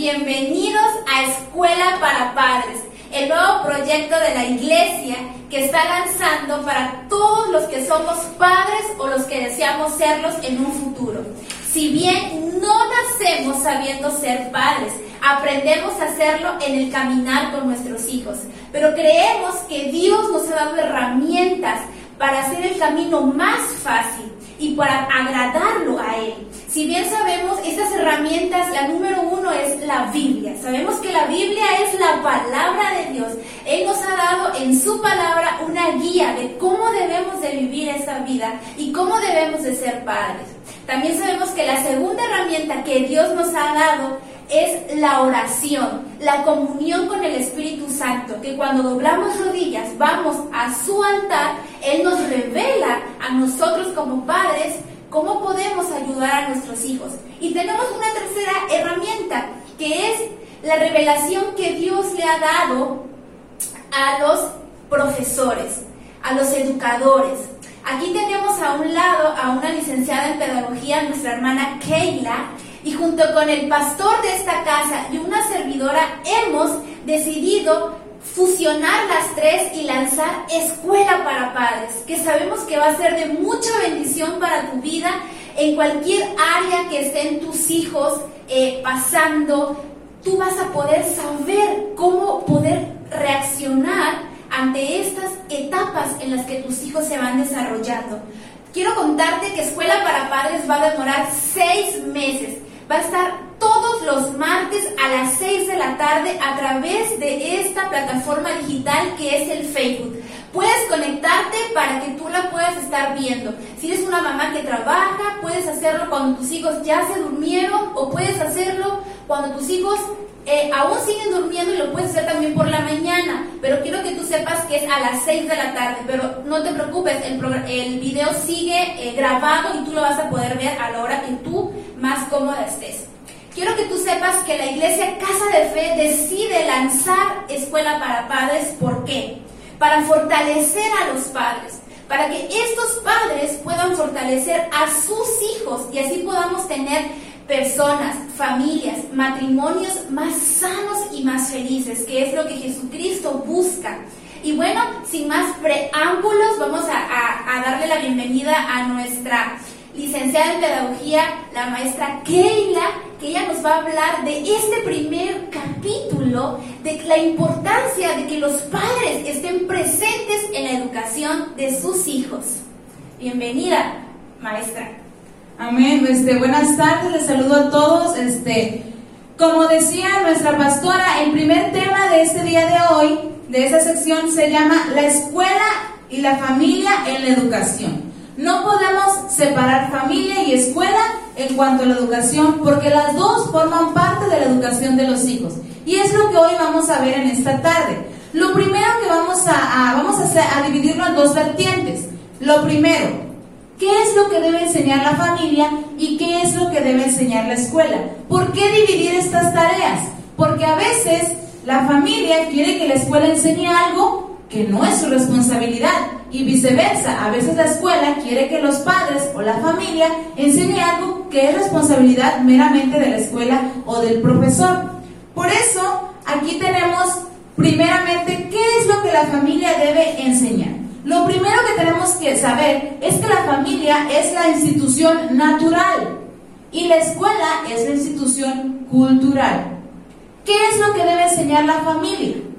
bienvenidos a Escuela para Padres, el nuevo proyecto de la iglesia que está lanzando para todos los que somos padres o los que deseamos serlos en un futuro. Si bien no nacemos sabiendo ser padres, aprendemos a hacerlo en el caminar con nuestros hijos, pero creemos que Dios nos ha dado herramientas para hacer el camino más fácil y para agradarlo a Él. Si bien sabemos, estas herramientas, la número uno es la Biblia. Sabemos que la Biblia es la palabra de Dios. Él nos ha dado en su palabra una guía de cómo debemos de vivir esta vida y cómo debemos de ser padres. También sabemos que la segunda herramienta que Dios nos ha dado es la oración, la comunión con el Espíritu Santo, que cuando doblamos rodillas, vamos a su altar, Él nos revela a nosotros como padres cómo podemos ayudar a nuestros hijos. Y tenemos una tercera herramienta, que es la revelación que Dios le ha dado a los profesores, a los educadores. Aquí tenemos a un lado a una licenciada en pedagogía, nuestra hermana Keila, y junto con el pastor de esta casa y una servidora hemos decidido fusionar las tres y lanzar Escuela para Padres, que sabemos que va a ser de mucha bendición para tu vida en cualquier área que estén tus hijos eh, pasando. Tú vas a poder saber cómo poder reaccionar ante estas etapas en las que tus hijos se van desarrollando. Quiero contarte que Escuela para Padres va a demorar seis meses va a estar todos los martes a las 6 de la tarde a través de esta plataforma digital que es el Facebook. Puedes conectarte para que tú la puedas estar viendo. Si eres una mamá que trabaja, puedes hacerlo cuando tus hijos ya se durmieron o puedes hacerlo cuando tus hijos eh, aún siguen durmiendo y lo puedes hacer también por la mañana. Pero quiero que tú sepas que es a las 6 de la tarde. Pero no te preocupes, el, video sigue eh, grabado y tú lo vas a poder ver a la hora que tú más cómoda estés. Quiero que tú sepas que la iglesia Casa de Fe decide lanzar Escuela para Padres. ¿Por qué? Para fortalecer a los padres, para que estos padres puedan fortalecer a sus hijos y así podamos tener personas, familias, matrimonios más sanos y más felices, que es lo que Jesucristo busca. Y bueno, sin más preámbulos, vamos a, a darle la bienvenida a nuestra licenciada en pedagogía, la maestra Keila, que ella nos va a hablar de este primer capítulo, de la importancia de que los padres estén presentes en la educación de sus hijos. Bienvenida, maestra. Amén. Este, buenas tardes, les saludo a todos. Este, como decía nuestra pastora, el primer tema de este día de hoy, de esta sección, se llama La escuela y la familia en la educación. No podemos separar familia y escuela en cuanto a la educación porque las dos forman parte de la educación de los hijos. Y es lo que hoy vamos a ver en esta tarde. Lo primero que vamos a, vamos a, hacer, a dividirlo en dos vertientes. Lo primero, ¿qué es lo que debe enseñar la familia y qué es lo que debe enseñar la escuela? ¿Por qué dividir estas tareas? Porque a veces la familia quiere que la escuela enseñe algo que no es su responsabilidad y viceversa. A veces la escuela quiere que los padres o la familia enseñe algo que es responsabilidad meramente de la escuela o del profesor. Por eso, aquí tenemos primeramente qué es lo que la familia debe enseñar. Lo primero que tenemos que saber es que la familia es la institución natural y la escuela es la institución cultural. ¿Qué es lo que debe enseñar la familia?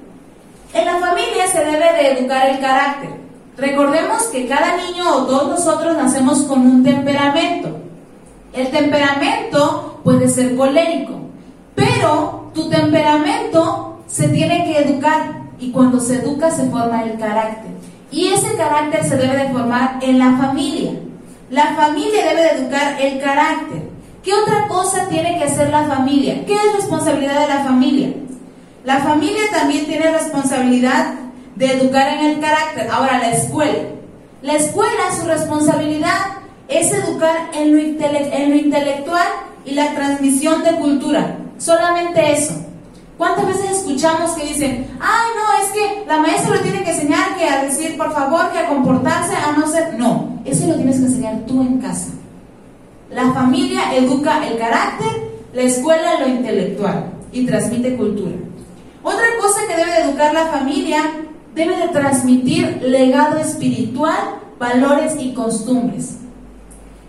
En la familia se debe de educar el carácter. Recordemos que cada niño o todos nosotros nacemos con un temperamento. El temperamento puede ser colérico, pero tu temperamento se tiene que educar y cuando se educa se forma el carácter. Y ese carácter se debe de formar en la familia. La familia debe de educar el carácter. ¿Qué otra cosa tiene que hacer la familia? ¿Qué es responsabilidad de la familia? La familia también tiene responsabilidad de educar en el carácter. Ahora, la escuela. La escuela, su responsabilidad es educar en lo, en lo intelectual y la transmisión de cultura. Solamente eso. ¿Cuántas veces escuchamos que dicen, ay, no, es que la maestra lo tiene que enseñar que a decir por favor, que a comportarse, a no ser. No, eso lo tienes que enseñar tú en casa. La familia educa el carácter, la escuela lo intelectual. y transmite cultura. Otra cosa que debe educar la familia, debe de transmitir legado espiritual, valores y costumbres.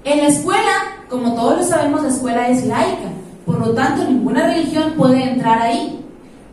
En la escuela, como todos lo sabemos, la escuela es laica, por lo tanto ninguna religión puede entrar ahí.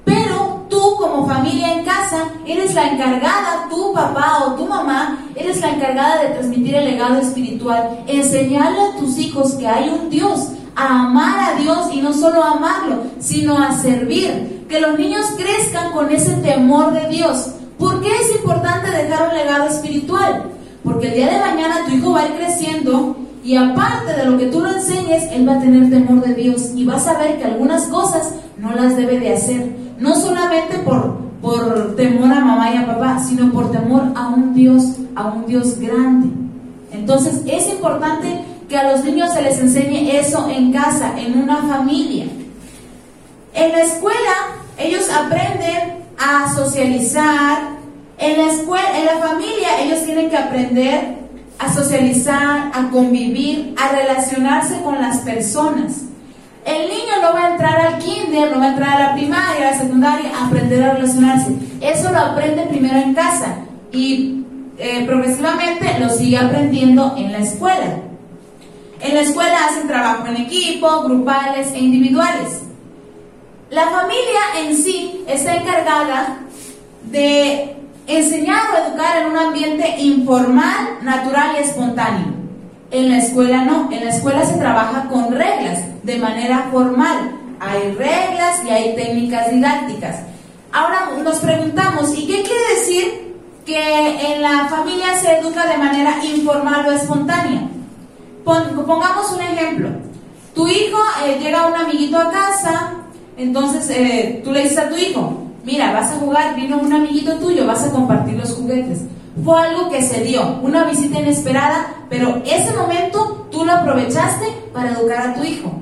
Pero tú como familia en casa eres la encargada, tu papá o tu mamá, eres la encargada de transmitir el legado espiritual, enseñarle a tus hijos que hay un Dios, a amar a Dios y no solo amarlo, sino a servir, que los niños crezcan con ese temor de Dios. ¿Por qué es importante dejar un legado espiritual? Porque el día de mañana tu hijo va a ir creciendo y aparte de lo que tú lo enseñes, él va a tener temor de Dios y va a saber que algunas cosas no las debe de hacer. No solamente por, por temor a mamá y a papá, sino por temor a un Dios, a un Dios grande. Entonces es importante que a los niños se les enseñe eso en casa, en una familia. En la escuela ellos aprenden a socializar. En la escuela, en la familia ellos tienen que aprender a socializar, a convivir, a relacionarse con las personas. El niño no va a entrar al kinder, no va a entrar a la primaria, a la secundaria, a aprender a relacionarse. Eso lo aprende primero en casa y eh, progresivamente lo sigue aprendiendo en la escuela. En la escuela hacen trabajo en equipo, grupales e individuales. La familia en sí está encargada de enseñar o educar en un ambiente informal, natural y espontáneo. En la escuela no, en la escuela se trabaja con reglas, de manera formal. Hay reglas y hay técnicas didácticas. Ahora nos preguntamos, ¿y qué quiere decir que en la familia se educa de manera informal o espontánea? pongamos un ejemplo. Tu hijo eh, llega un amiguito a casa, entonces eh, tú le dices a tu hijo, mira, vas a jugar, vino un amiguito tuyo, vas a compartir los juguetes. Fue algo que se dio, una visita inesperada, pero ese momento tú lo aprovechaste para educar a tu hijo.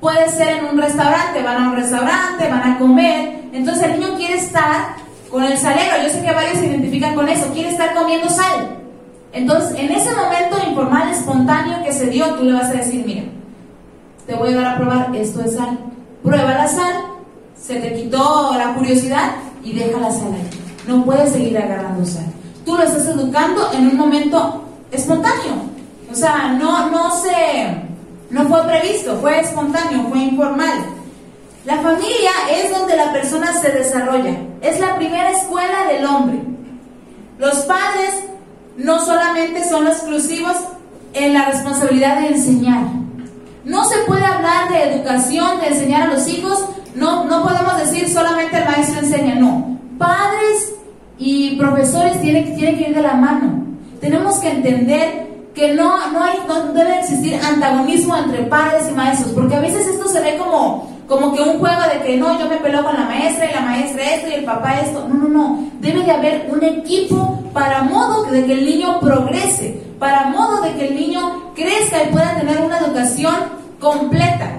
Puede ser en un restaurante, van a un restaurante, van a comer, entonces el niño quiere estar con el salero, yo sé que varios se identifican con eso, quiere estar comiendo sal. Entonces, en ese momento informal, espontáneo que se dio, tú le vas a decir, mira, te voy a dar a probar, esto es sal. Prueba la sal, se te quitó la curiosidad y deja la sal ahí. No puedes seguir agarrando sal. Tú lo estás educando en un momento espontáneo. O sea, no, no se, no fue previsto, fue espontáneo, fue informal. La familia es donde la persona se desarrolla. Es la primera escuela del hombre. Los padres no solamente son exclusivos en la responsabilidad de enseñar. No se puede hablar de educación, de enseñar a los hijos. No, no podemos decir solamente el maestro enseña. No. Padres y profesores tienen, tienen que ir de la mano. Tenemos que entender que no, no, hay, no debe existir antagonismo entre padres y maestros, porque a veces esto se ve como, como que un juego de que no, yo me peleo con la maestra y la maestra esto y el papá esto. No, no, no. Debe de haber un equipo para modo de que el niño progrese, para modo de que el niño crezca y pueda tener una educación completa.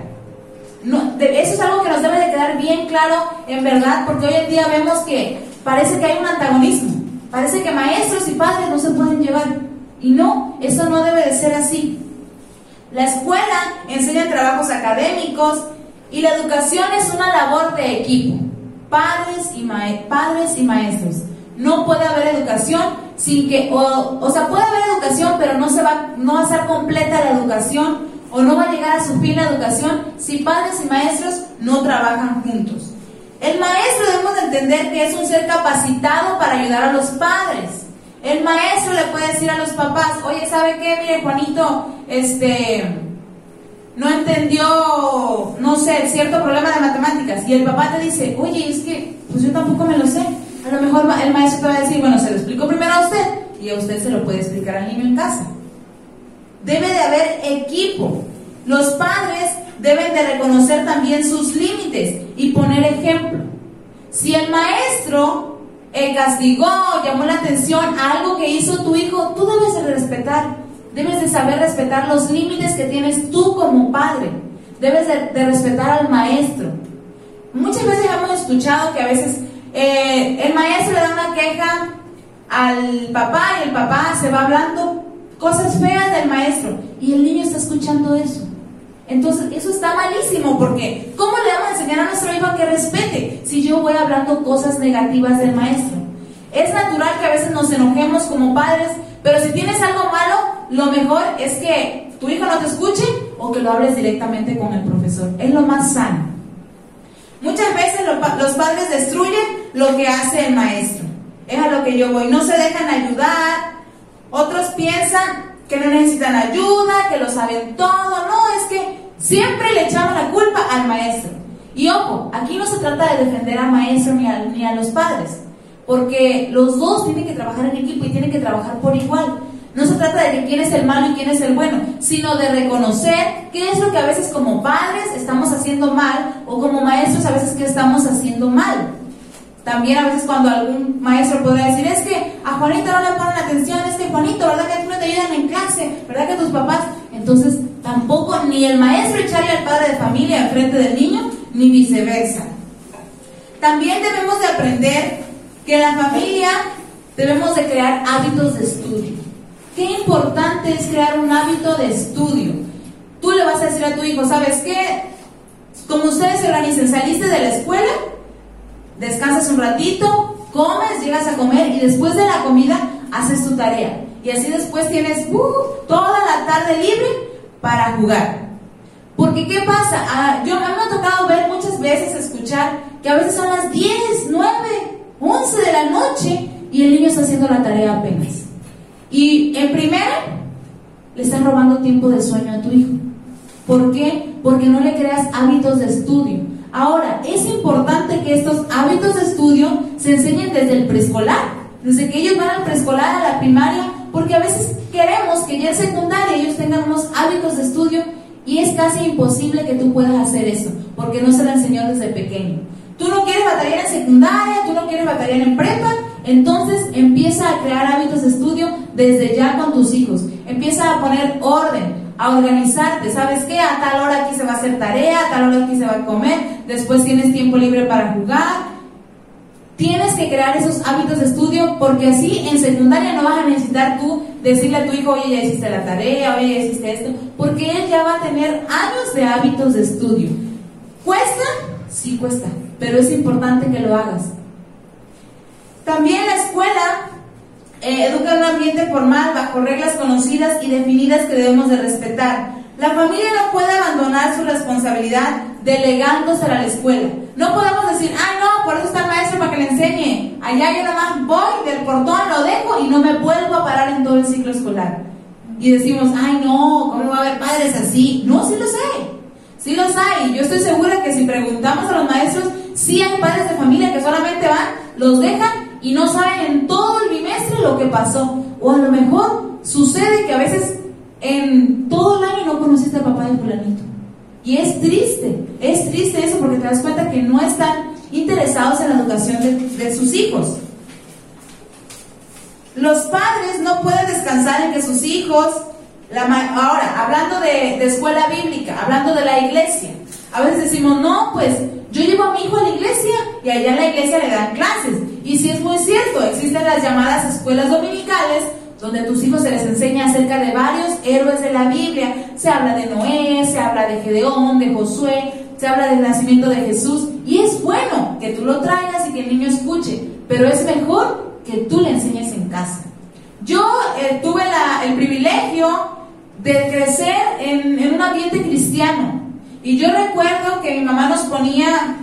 No, eso es algo que nos debe de quedar bien claro en verdad, porque hoy en día vemos que parece que hay un antagonismo. Parece que maestros y padres no se pueden llevar. Y no, eso no debe de ser así. La escuela enseña trabajos académicos y la educación es una labor de equipo, padres y, padres y maestros. No puede haber educación sin que, o, o sea, puede haber educación, pero no, se va, no va a ser completa la educación o no va a llegar a su fin la educación si padres y maestros no trabajan juntos. El maestro debemos entender que es un ser capacitado para ayudar a los padres. El maestro le puede decir a los papás, oye, ¿sabe qué? Mire, Juanito, este, no entendió, no sé, cierto problema de matemáticas. Y el papá te dice, oye, es que, pues yo tampoco me lo sé. A lo mejor el maestro te va a decir, bueno, se lo explico primero a usted y a usted se lo puede explicar al niño en casa. Debe de haber equipo. Los padres deben de reconocer también sus límites y poner ejemplo. Si el maestro eh, castigó, llamó la atención a algo que hizo tu hijo, tú debes de respetar, debes de saber respetar los límites que tienes tú como padre, debes de, respetar al maestro. Muchas veces hemos escuchado que a veces eh, el maestro le da una queja al papá y el papá se va hablando cosas feas del maestro y el niño está escuchando eso. Entonces, eso está malísimo porque ¿cómo le vamos a enseñar a nuestro hijo a que respete si yo voy hablando cosas negativas del maestro? Es natural que a veces nos enojemos como padres, pero si tienes algo malo, lo mejor es que tu hijo no te escuche o que lo hables directamente con el profesor. Es lo más sano. Muchas veces los padres destruyen lo que hace el maestro. Es a lo que yo voy. No se dejan ayudar. Otros piensan que no necesitan ayuda, que lo saben todo. No, es que siempre le echamos la culpa al maestro. Y ojo, aquí no se trata de defender al maestro ni a, ni a los padres, porque los dos tienen que trabajar en equipo y tienen que trabajar por igual. No se trata de quién es el malo y quién es el bueno, sino de reconocer qué es lo que a veces como padres estamos haciendo mal o como maestros a veces qué estamos haciendo mal. También a veces cuando algún maestro podrá decir, es que a Juanito no le ponen atención, es que Juanito, ¿verdad que no te ayudan en clase? ¿Verdad que tus papás? Entonces tampoco ni el maestro echaría al padre de familia enfrente del niño, ni viceversa. También debemos de aprender que en la familia debemos de crear hábitos de estudio. Qué importante es crear un hábito de estudio. Tú le vas a decir a tu hijo, ¿sabes qué? Como ustedes se organizan, saliste de la escuela, descansas un ratito, comes, llegas a comer y después de la comida haces tu tarea. Y así después tienes uh, toda la tarde libre para jugar. Porque ¿qué pasa? Ah, yo me ha tocado ver muchas veces, escuchar que a veces son las 10, 9, 11 de la noche y el niño está haciendo la tarea apenas. Y en primera, le están robando tiempo de sueño a tu hijo. ¿Por qué? Porque no le creas hábitos de estudio. Ahora, es importante que estos hábitos de estudio se enseñen desde el preescolar, desde que ellos van al preescolar, a la primaria, porque a veces queremos que ya en secundaria ellos tengan unos hábitos de estudio y es casi imposible que tú puedas hacer eso, porque no se la enseñó desde pequeño. Tú no quieres batallar en secundaria, tú no quieres batallar en prepa, entonces empieza a crear hábitos de estudio desde ya con tus hijos. Empieza a poner orden, a organizarte. ¿Sabes qué? A tal hora aquí se va a hacer tarea, a tal hora aquí se va a comer, después tienes tiempo libre para jugar. Tienes que crear esos hábitos de estudio porque así en secundaria no vas a necesitar tú decirle a tu hijo, oye, ya hiciste la tarea, oye, ya hiciste esto, porque él ya va a tener años de hábitos de estudio. ¿Cuesta? Sí cuesta, pero es importante que lo hagas. También la escuela eh, educa un ambiente formal bajo reglas conocidas y definidas que debemos de respetar. La familia no puede abandonar su responsabilidad delegándosela a la escuela. No podemos decir, ah, no, por eso está el maestro para que le enseñe. Allá yo nada más voy del portón, lo dejo y no me vuelvo a parar en todo el ciclo escolar. Y decimos, ay, no, ¿cómo va a haber padres así? No, sí los hay. Sí los hay. Yo estoy segura que si preguntamos a los maestros, sí hay padres de familia que solamente van, los dejan y no saben en todo el bimestre lo que pasó. O a lo mejor sucede que a veces en todo el año no conociste al papá de fulanito. Y es triste, es triste eso porque te das cuenta que no están interesados en la educación de, sus hijos. Los padres no pueden descansar en que sus hijos, la, ahora, hablando de, de escuela bíblica, hablando de la iglesia, a veces decimos, no, pues yo llevo a mi hijo a la iglesia y allá en la iglesia le dan clases. Y sí es muy cierto, existen las llamadas escuelas dominicales donde a tus hijos se les enseña acerca de varios héroes de la Biblia. Se habla de Noé, se habla de Gedeón, de Josué, se habla del nacimiento de Jesús. Y es bueno que tú lo traigas y que el niño escuche, pero es mejor que tú le enseñes en casa. Yo eh, tuve el privilegio de crecer en, en un ambiente cristiano. Y yo recuerdo que mi mamá nos ponía,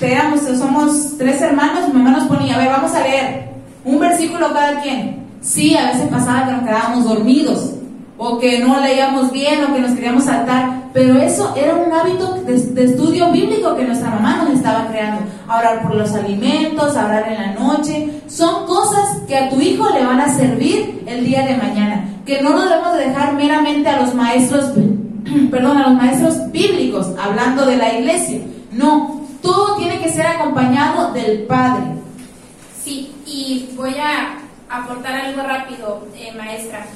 éramos, somos tres hermanos, mi mamá nos ponía, a ver, vamos a leer un versículo cada quien. Sí, a veces pasaba que nos quedábamos dormidos, o que no leíamos bien, o que nos queríamos saltar, pero eso era un hábito de, estudio bíblico que nuestra mamá nos estaba creando. Orar por los alimentos, hablar en la noche, son cosas que a tu hijo le van a servir el día de mañana, que no nos debemos dejar meramente a los maestros perdón, a los maestros bíblicos, hablando de la iglesia. No, todo tiene que ser acompañado del Padre. Sí, y voy a aportar algo rápido, eh, maestra.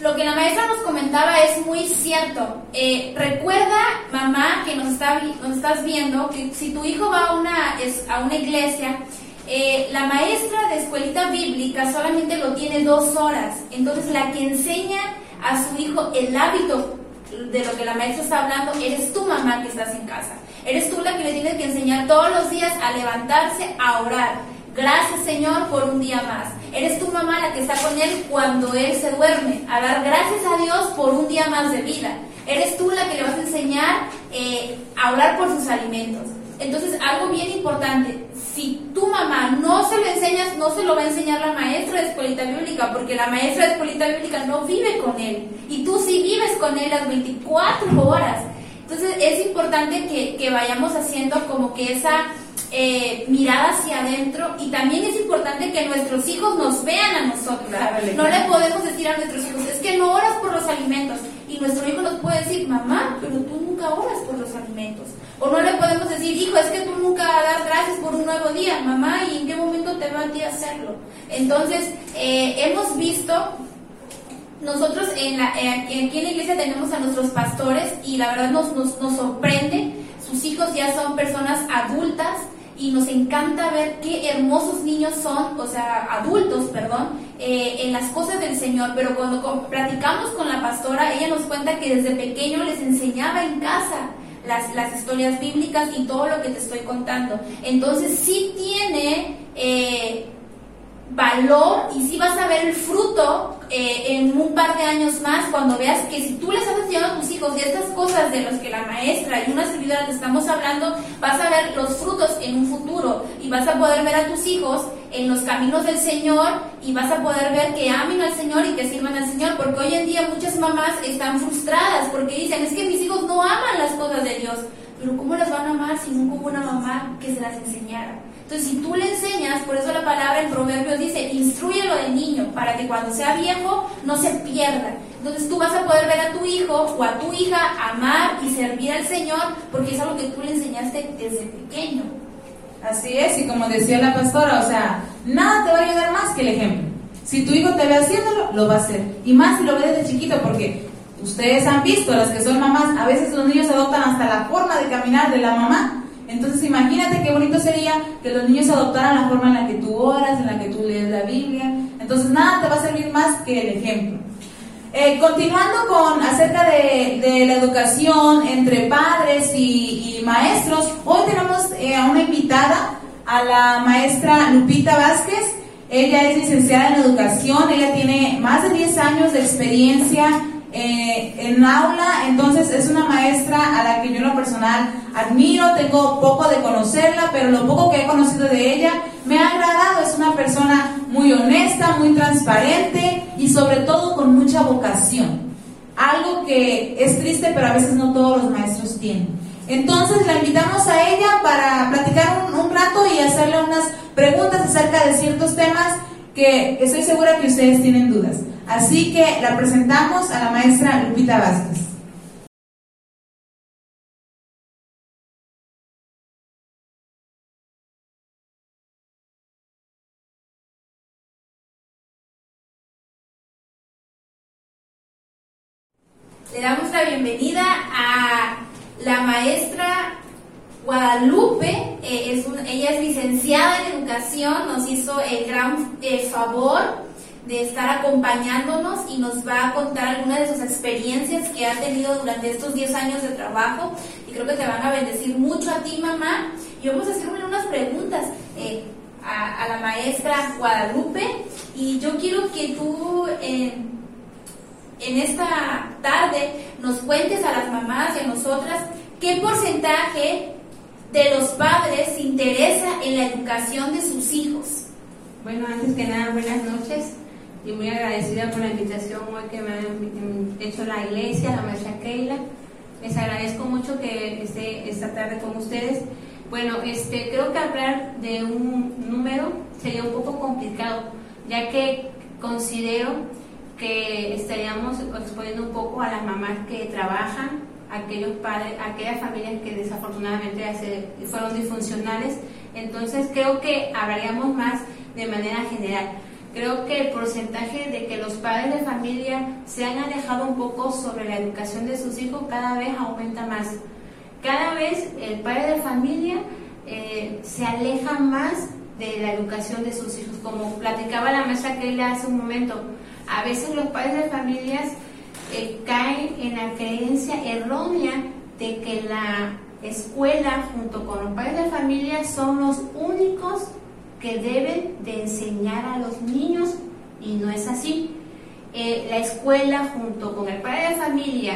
Lo que la maestra nos comentaba es muy cierto. Eh, recuerda, mamá, que nos, está, nos estás viendo, que si tu hijo va a una, a una iglesia, eh, la maestra de escuelita bíblica solamente lo tiene dos horas. Entonces, la que enseña a su hijo el hábito de lo que la maestra está hablando, eres tu mamá que estás en casa. Eres tú la que le tienes que enseñar todos los días a levantarse, a orar. Gracias Señor por un día más. Eres tu mamá la que está con él cuando él se duerme. A dar gracias a Dios por un día más de vida. Eres tú la que le vas a enseñar eh, a orar por sus alimentos. Entonces, algo bien importante, si tu mamá no se lo enseñas, no se lo va a enseñar la maestra de escuelita bíblica, porque la maestra de escuelita bíblica no vive con él. Y tú sí vives con él las 24 horas. Entonces, es importante que, que vayamos haciendo como que esa eh, mirada hacia adentro y también es importante que nuestros hijos nos vean a nosotros. No le podemos decir a nuestros hijos, es que no oras por los alimentos. Y nuestro hijo nos puede decir, mamá, pero tú nunca oras por los alimentos. O no le podemos decir, hijo, es que tú nunca das gracias por un nuevo día, mamá, ¿y en qué momento te va a ti hacerlo? Entonces, eh, hemos visto nosotros en la, eh, aquí en la iglesia tenemos a nuestros pastores y la verdad nos, nos, nos sorprende, sus hijos ya son personas adultas y nos encanta ver qué hermosos niños son, o sea, adultos, perdón, eh, en las cosas del Señor. Pero cuando platicamos con la pastora, ella nos cuenta que desde pequeño les enseñaba en casa las, las historias bíblicas y todo lo que te estoy contando. Entonces sí tiene... Eh, valor y si vas a ver el fruto eh, en un par de años más cuando veas que si tú les has enseñado a tus hijos de estas cosas de las que la maestra y una servidora te estamos hablando, vas a ver los frutos en un futuro y vas a poder ver a tus hijos en los caminos del Señor y vas a poder ver que amen al Señor y que sirvan al Señor, porque hoy en día muchas mamás están frustradas porque dicen, es que mis hijos no aman las cosas de Dios, pero ¿cómo las van a amar si no hubo una mamá que se las enseñara? Entonces, si tú le enseñas, por eso la palabra en Proverbios dice, instruyelo de niño, para que cuando sea viejo no se pierda. Entonces tú vas a poder ver a tu hijo o a tu hija amar y servir al Señor, porque es algo que tú le enseñaste desde pequeño. Así es, y como decía la pastora, o sea, nada te va a ayudar más que el ejemplo. Si tu hijo te ve haciéndolo, lo va a hacer. Y más si lo ve desde chiquito, porque ustedes han visto, las que son mamás, a veces los niños adoptan hasta la forma de caminar de la mamá entonces imagínate qué bonito sería que los niños adoptaran la forma en la que tú oras, en la que tú lees la Biblia. Entonces nada te va a servir más que el ejemplo. Eh, continuando con acerca de, la educación entre padres y, maestros, hoy tenemos eh, a una invitada, a la maestra Lupita Vázquez. Ella es licenciada en educación, ella tiene más de 10 años de experiencia eh, en aula, entonces es una maestra a la que yo en lo personal admiro, tengo poco de conocerla, pero lo poco que he conocido de ella me ha agradado, es una persona muy honesta, muy transparente y sobre todo con mucha vocación. Algo que es triste, pero a veces no todos los maestros tienen. Entonces la invitamos a ella para platicar un, un rato y hacerle unas preguntas acerca de ciertos temas que estoy segura que ustedes tienen dudas. Así que la presentamos a la maestra Lupita Vázquez. Bienvenida a la maestra Guadalupe, eh, es ella es licenciada en educación, nos hizo el gran eh, favor de estar acompañándonos y nos va a contar algunas de sus experiencias que ha tenido durante estos 10 años de trabajo. Y creo que te van a bendecir mucho a ti mamá. Y vamos a hacerle unas preguntas eh, a, la maestra Guadalupe. Y yo quiero que tú en esta tarde nos cuentes a las mamás y a nosotras qué porcentaje de los padres se interesa en la educación de sus hijos. Bueno, antes que nada, buenas noches y muy agradecida por la invitación hoy que me han hecho la iglesia, la maestra Keila. Les agradezco mucho que esté esta tarde con ustedes. Bueno, este, creo que hablar de un número sería un poco complicado, ya que considero que estaríamos exponiendo un poco a las mamás que trabajan, aquellos padres, aquellas familias que desafortunadamente fueron disfuncionales. Entonces creo que hablaríamos más de manera general creo que el porcentaje de que los padres de familia se han alejado un poco sobre la educación de sus hijos cada vez aumenta más. Cada vez el padre de familia eh, se aleja más de la educación de sus hijos. Como platicaba la maestra que hace un momento, a veces los padres de familias eh, caen en la creencia errónea de que la escuela junto con los padres de familia son los únicos que deben de enseñar a los niños y no es así. Eh, la escuela junto con el padre de familia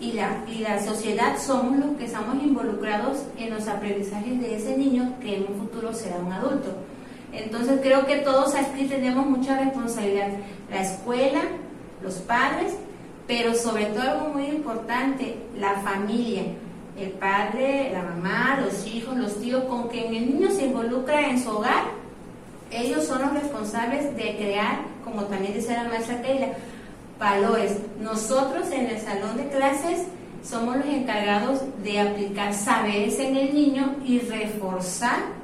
y la, y la sociedad somos los que estamos involucrados en los aprendizajes de ese niño que en un futuro será un adulto. Entonces creo que todos aquí tenemos mucha responsabilidad. La escuela, los padres, pero sobre todo algo muy importante, la familia. El padre, la mamá, los hijos, los tíos, con quien el niño se involucra en su hogar, ellos son los responsables de crear, como también dice la maestra Keila, valores. Nosotros en el salón de clases somos los encargados de aplicar saberes en el niño y reforzar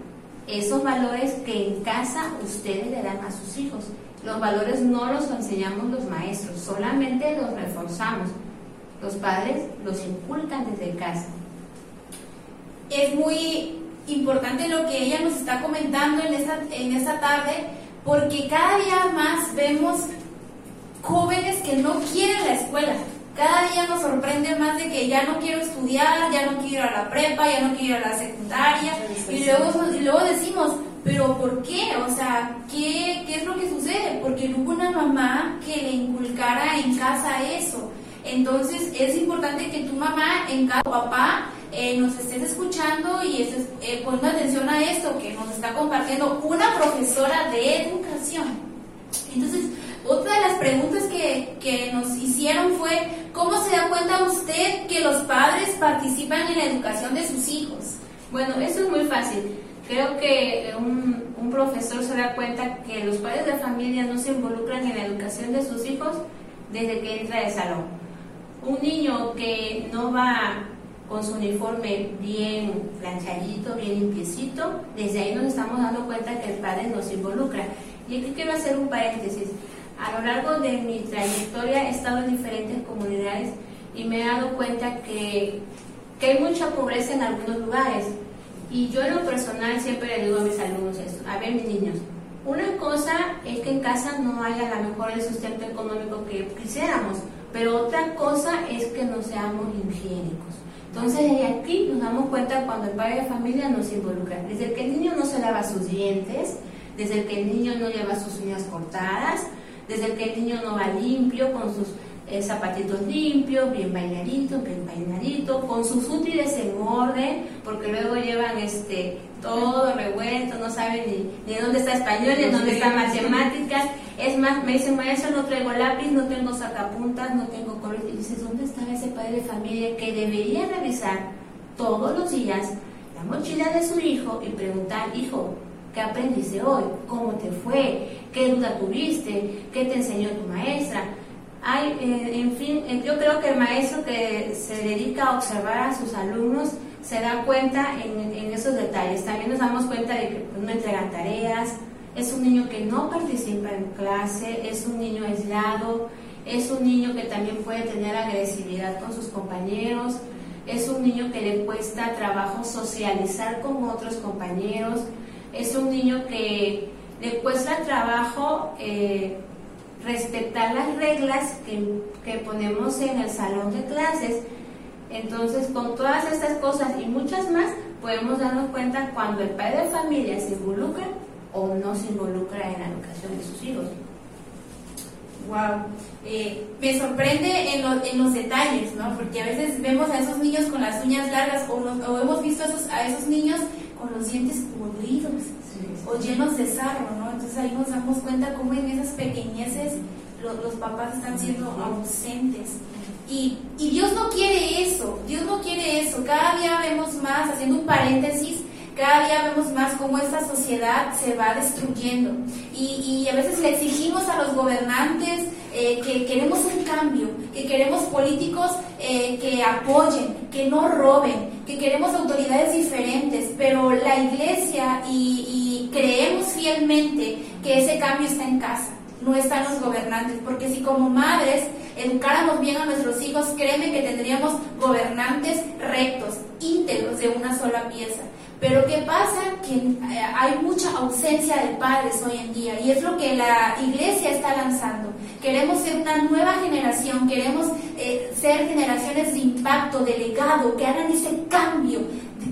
esos valores que en casa ustedes le dan a sus hijos. Los valores no los enseñamos los maestros, solamente los reforzamos. Los padres los inculcan desde casa. Es muy importante lo que ella nos está comentando en esta, en esta tarde, porque cada día más vemos jóvenes que no quieren la escuela. Cada día nos sorprende más de que ya no quiero estudiar, ya no quiero ir a la prepa, ya no quiero ir a la secundaria. Y luego, y luego decimos, pero ¿por qué? O sea, ¿qué, ¿qué es lo que sucede? Porque no hubo una mamá que le inculcara en casa eso. Entonces es importante que tu mamá, en casa, papá, eh, nos estés escuchando y estés eh, poniendo atención a esto que nos está compartiendo una profesora de educación. Entonces, otra de las preguntas que, que, nos hicieron fue, ¿cómo se da cuenta usted que los padres participan en la educación de sus hijos? Bueno, eso es muy fácil. Creo que un, un profesor se da cuenta que los padres de familia no se involucran en la educación de sus hijos desde que entra al salón. Un niño que no va con su uniforme bien planchadito, bien limpiecito, desde ahí nos estamos dando cuenta que el padre nos involucra. Y aquí quiero hacer un paréntesis. A lo largo de mi trayectoria he estado en diferentes comunidades y me he dado cuenta que, que hay mucha pobreza en algunos lugares. Y yo en lo personal siempre le digo a mis alumnos esto, a ver mis niños, una cosa es que en casa no haya la mejor el sustento económico que quisiéramos, pero otra cosa es que no seamos higiénicos. Entonces aquí nos damos cuenta cuando el padre de familia nos involucra. Desde que el niño no se lava sus dientes, desde que el niño no lleva sus uñas cortadas, desde que el niño no va limpio, con sus eh, zapatitos limpios, bien bailaditos, bien bailaditos, con sus útiles en orden, porque luego llevan este todo revuelto, no saben ni, ni dónde está español, ni dónde está matemáticas. Es más, me dicen, maestro, no traigo lápiz, no tengo sacapuntas, no tengo color. Y dices, ¿dónde está ese padre de familia que debería revisar todos los días la mochila de su hijo y preguntar, hijo, ¿qué aprendiste hoy? ¿Cómo te fue? ¿Qué duda tuviste? ¿Qué te enseñó tu maestra? Hay, eh, en fin, eh, yo creo que el maestro que se dedica a observar a sus alumnos se da cuenta en, en esos detalles. También nos damos cuenta de que pues, no entregan tareas, es un niño que no participa en clase, es un niño aislado, es un niño que también puede tener agresividad con sus compañeros, es un niño que le cuesta trabajo socializar con otros compañeros, es un niño que le cuesta trabajo eh, respetar las reglas que, que ponemos en el salón de clases. Entonces, con todas estas cosas y muchas más, podemos darnos cuenta cuando el padre de familia se involucra o no se involucra en la educación de sus hijos. Wow. Eh, me sorprende en, lo, en, los detalles, ¿no? Porque a veces vemos a esos niños con las uñas largas o, o hemos visto a esos, a esos, niños con los dientes podridos sí, sí. o llenos de sarro, ¿no? Entonces ahí nos damos cuenta cómo en esas pequeñeces lo, los papás están siendo ausentes. Y, y Dios no quiere eso, Dios no quiere eso. Cada día vemos más, haciendo un paréntesis, cada día vemos más cómo esta sociedad se va destruyendo y, a veces le exigimos a los gobernantes eh, que queremos un cambio, que queremos políticos eh, que apoyen, que no roben, que queremos autoridades diferentes, pero la iglesia y creemos fielmente que ese cambio está en casa no están los gobernantes, porque si como madres educáramos bien a nuestros hijos, créeme que tendríamos gobernantes rectos, íntegros de una sola pieza. Pero ¿qué pasa? Que eh, hay mucha ausencia de padres hoy en día y es lo que la iglesia está lanzando. Queremos ser una nueva generación, queremos eh, ser generaciones de impacto, de legado, que hagan ese cambio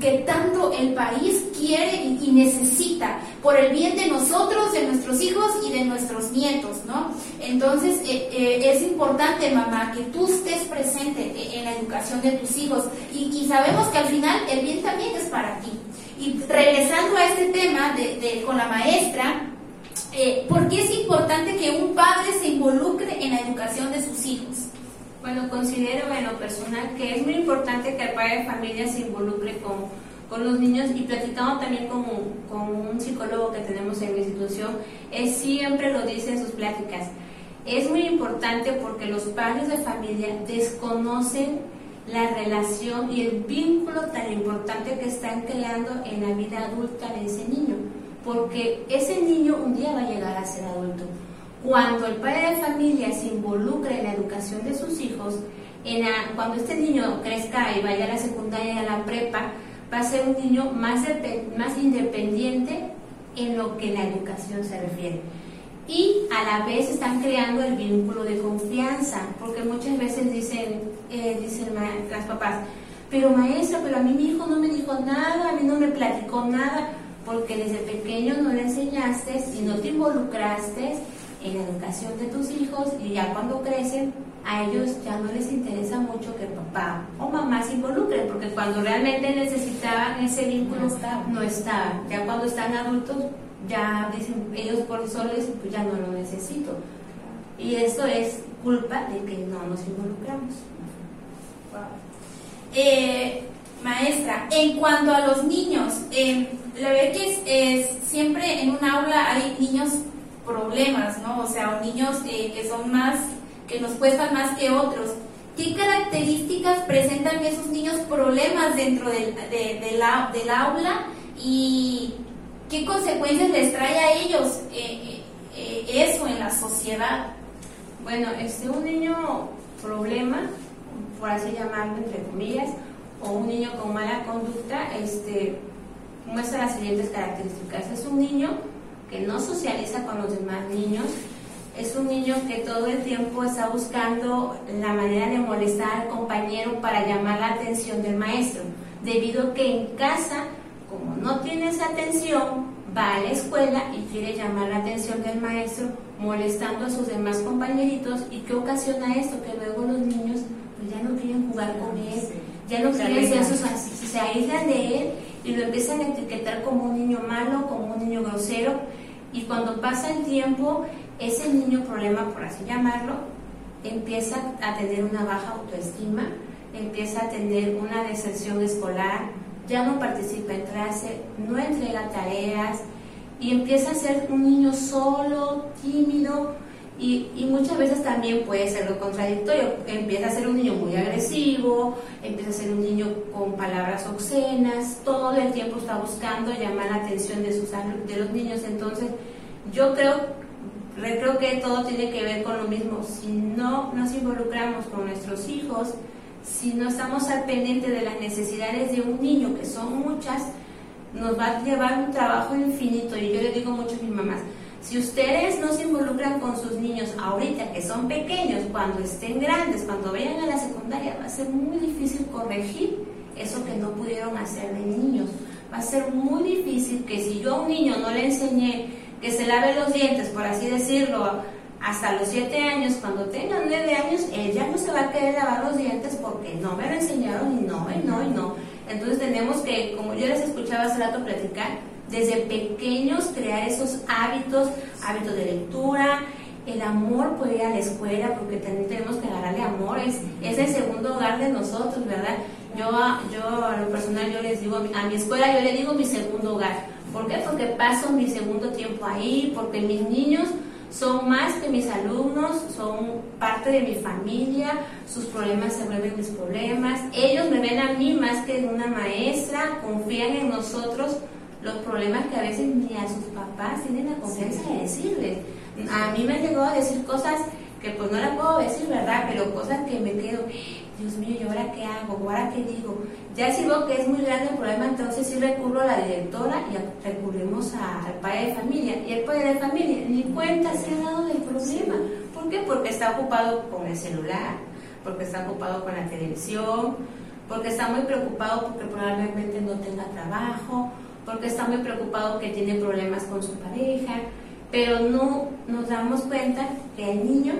que tanto el país quiere y necesita por el bien de nosotros, de nuestros hijos y de nuestros nietos, ¿no? Entonces eh, es importante, mamá, que tú estés presente en la educación de tus hijos y sabemos que al final el bien también es para ti. Y regresando a este tema de, con la maestra, eh, ¿por qué es importante que un padre se involucre en la educación de sus hijos? Bueno, considero en lo personal que es muy importante que el padre de familia se involucre con, con los niños y platicando también con, con, un psicólogo que tenemos en la institución, él siempre lo dice en sus pláticas. Es muy importante porque los padres de familia desconocen la relación y el vínculo tan importante que están creando en la vida adulta de ese niño, porque ese niño un día va a llegar a ser adulto. Cuando el padre de familia se involucra en la educación de sus hijos, en cuando este niño crezca y vaya a la secundaria y a la prepa, va a ser un niño más, más independiente en lo que la educación se refiere. Y a la vez están creando el vínculo de confianza, porque muchas veces dicen, eh, dicen las papás, pero maestra, pero a mí mi hijo no me dijo nada, a mí no me platicó nada, porque desde pequeño no le enseñaste y no te involucraste en la educación de tus hijos y ya cuando crecen a ellos ya no les interesa mucho que papá o mamá se involucren, porque cuando realmente necesitaban ese vínculo no estaban. Ya cuando están adultos ya dicen ellos por soles, pues ya no lo necesito. Y eso es culpa de que no nos involucramos. Eh, maestra, en cuanto a los niños, eh, la verdad que es, siempre en un aula hay niños problemas, ¿no? O sea, niños eh, que son más, que nos cuestan más que otros. ¿Qué características presentan esos niños problemas dentro del, del aula y ¿Qué consecuencias les trae a ellos eh, eh, eso en la sociedad? Bueno, este, un niño problema, por así llamarlo entre comillas, o un niño con mala conducta, este, muestra las siguientes características. Es un niño que no socializa con los demás niños, es un niño que todo el tiempo está buscando la manera de molestar al compañero para llamar la atención del maestro, debido a que en casa como no tiene esa atención, va a la escuela y quiere llamar la atención del maestro molestando a sus demás compañeritos y qué ocasiona esto que luego los niños pues ya no quieren jugar con él ya no quieren ser sus se aíslan de él y lo empiezan a etiquetar como un niño malo como un niño grosero. Y cuando pasa el tiempo ese niño problema por así llamarlo empieza a tener una baja autoestima empieza a tener una deserción escolar ya no participa en clase, no entrega tareas y empieza a ser un niño solo, tímido y, muchas veces también puede ser lo contradictorio. Empieza a ser un niño muy agresivo, empieza a ser un niño con palabras obscenas, todo el tiempo está buscando llamar la atención de, sus, de los niños. Entonces, yo creo, creo que todo tiene que ver con lo mismo. Si no nos involucramos con nuestros hijos, si no estamos al pendiente de las necesidades de un niño, que son muchas, nos va a llevar un trabajo infinito. Y yo le digo mucho a mis mamás, si ustedes no se involucran con sus niños ahorita, que son pequeños, cuando estén grandes, cuando vayan a la secundaria, va a ser muy difícil corregir eso que no pudieron hacer de niños. Va a ser muy difícil que si yo a un niño no le enseñé que se lave los dientes, por así decirlo, hasta los 7 años, cuando tenga 9 años, él ya no se va a querer lavar los dientes porque no me lo enseñaron y no, y no, y no. Entonces tenemos que, como yo les escuchaba hace rato platicar, desde pequeños crear esos hábitos, hábitos de lectura, el amor por ir a la escuela, porque también tenemos que agarrarle amor, es, es el segundo hogar de nosotros, ¿verdad? Yo, yo a lo personal yo les digo, a mi escuela yo le digo mi segundo hogar. ¿Por qué? Porque paso mi segundo tiempo ahí, porque mis niños son más que mis alumnos, son parte de mi familia, sus problemas se vuelven mis problemas, ellos me ven a mí más que una maestra, confían en nosotros los problemas que a veces ni a sus papás tienen la confianza de decirles. A mí me llegó a decir cosas que pues no las puedo decir, ¿verdad? Pero cosas que me quedo, Dios mío, ¿y ahora qué hago? ¿Ahora qué digo? Ya si veo que es muy grande el problema, entonces sí recurro a la directora y recurrimos al padre de familia. Y el padre de familia ni cuenta se ha dado del problema. ¿Por qué? Porque está ocupado con el celular, porque está ocupado con la televisión, porque está muy preocupado porque probablemente no tenga trabajo, porque está muy preocupado que tiene problemas con su pareja, pero no nos damos cuenta que al niño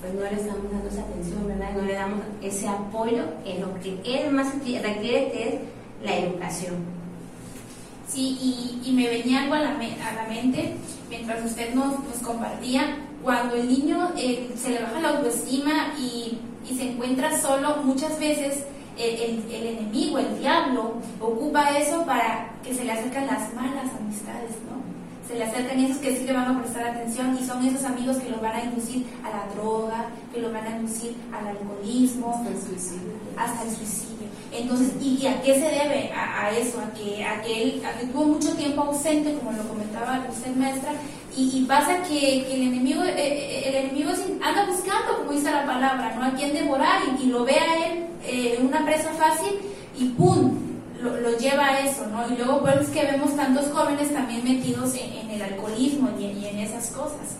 pues no le estamos dando esa atención. No le damos ese apoyo en lo que él más requiere, que es la educación. Sí, y, me venía algo a la, a la mente mientras usted nos, nos compartía, cuando el niño eh, se le baja la autoestima y, y se encuentra solo, muchas veces el, el, enemigo, el diablo, ocupa eso para que se le acerquen las malas amistades, ¿no? Se le acercan esos que sí le van a prestar atención y son esos amigos que lo van a inducir a la droga, que lo van a inducir al alcoholismo, hasta el suicidio. Hasta el suicidio. Entonces, ¿y a qué se debe a, eso? A que, a, que él, a que tuvo mucho tiempo ausente, como lo comentaba usted, maestra, y, pasa que, el enemigo eh, eh, el enemigo anda buscando, como dice la palabra, ¿no? a quien devorar y, lo ve a él eh, una presa fácil y ¡pum! Lo, lleva a eso, ¿no? Y luego por eso es que vemos tantos jóvenes también metidos en, el alcoholismo y, y en esas cosas.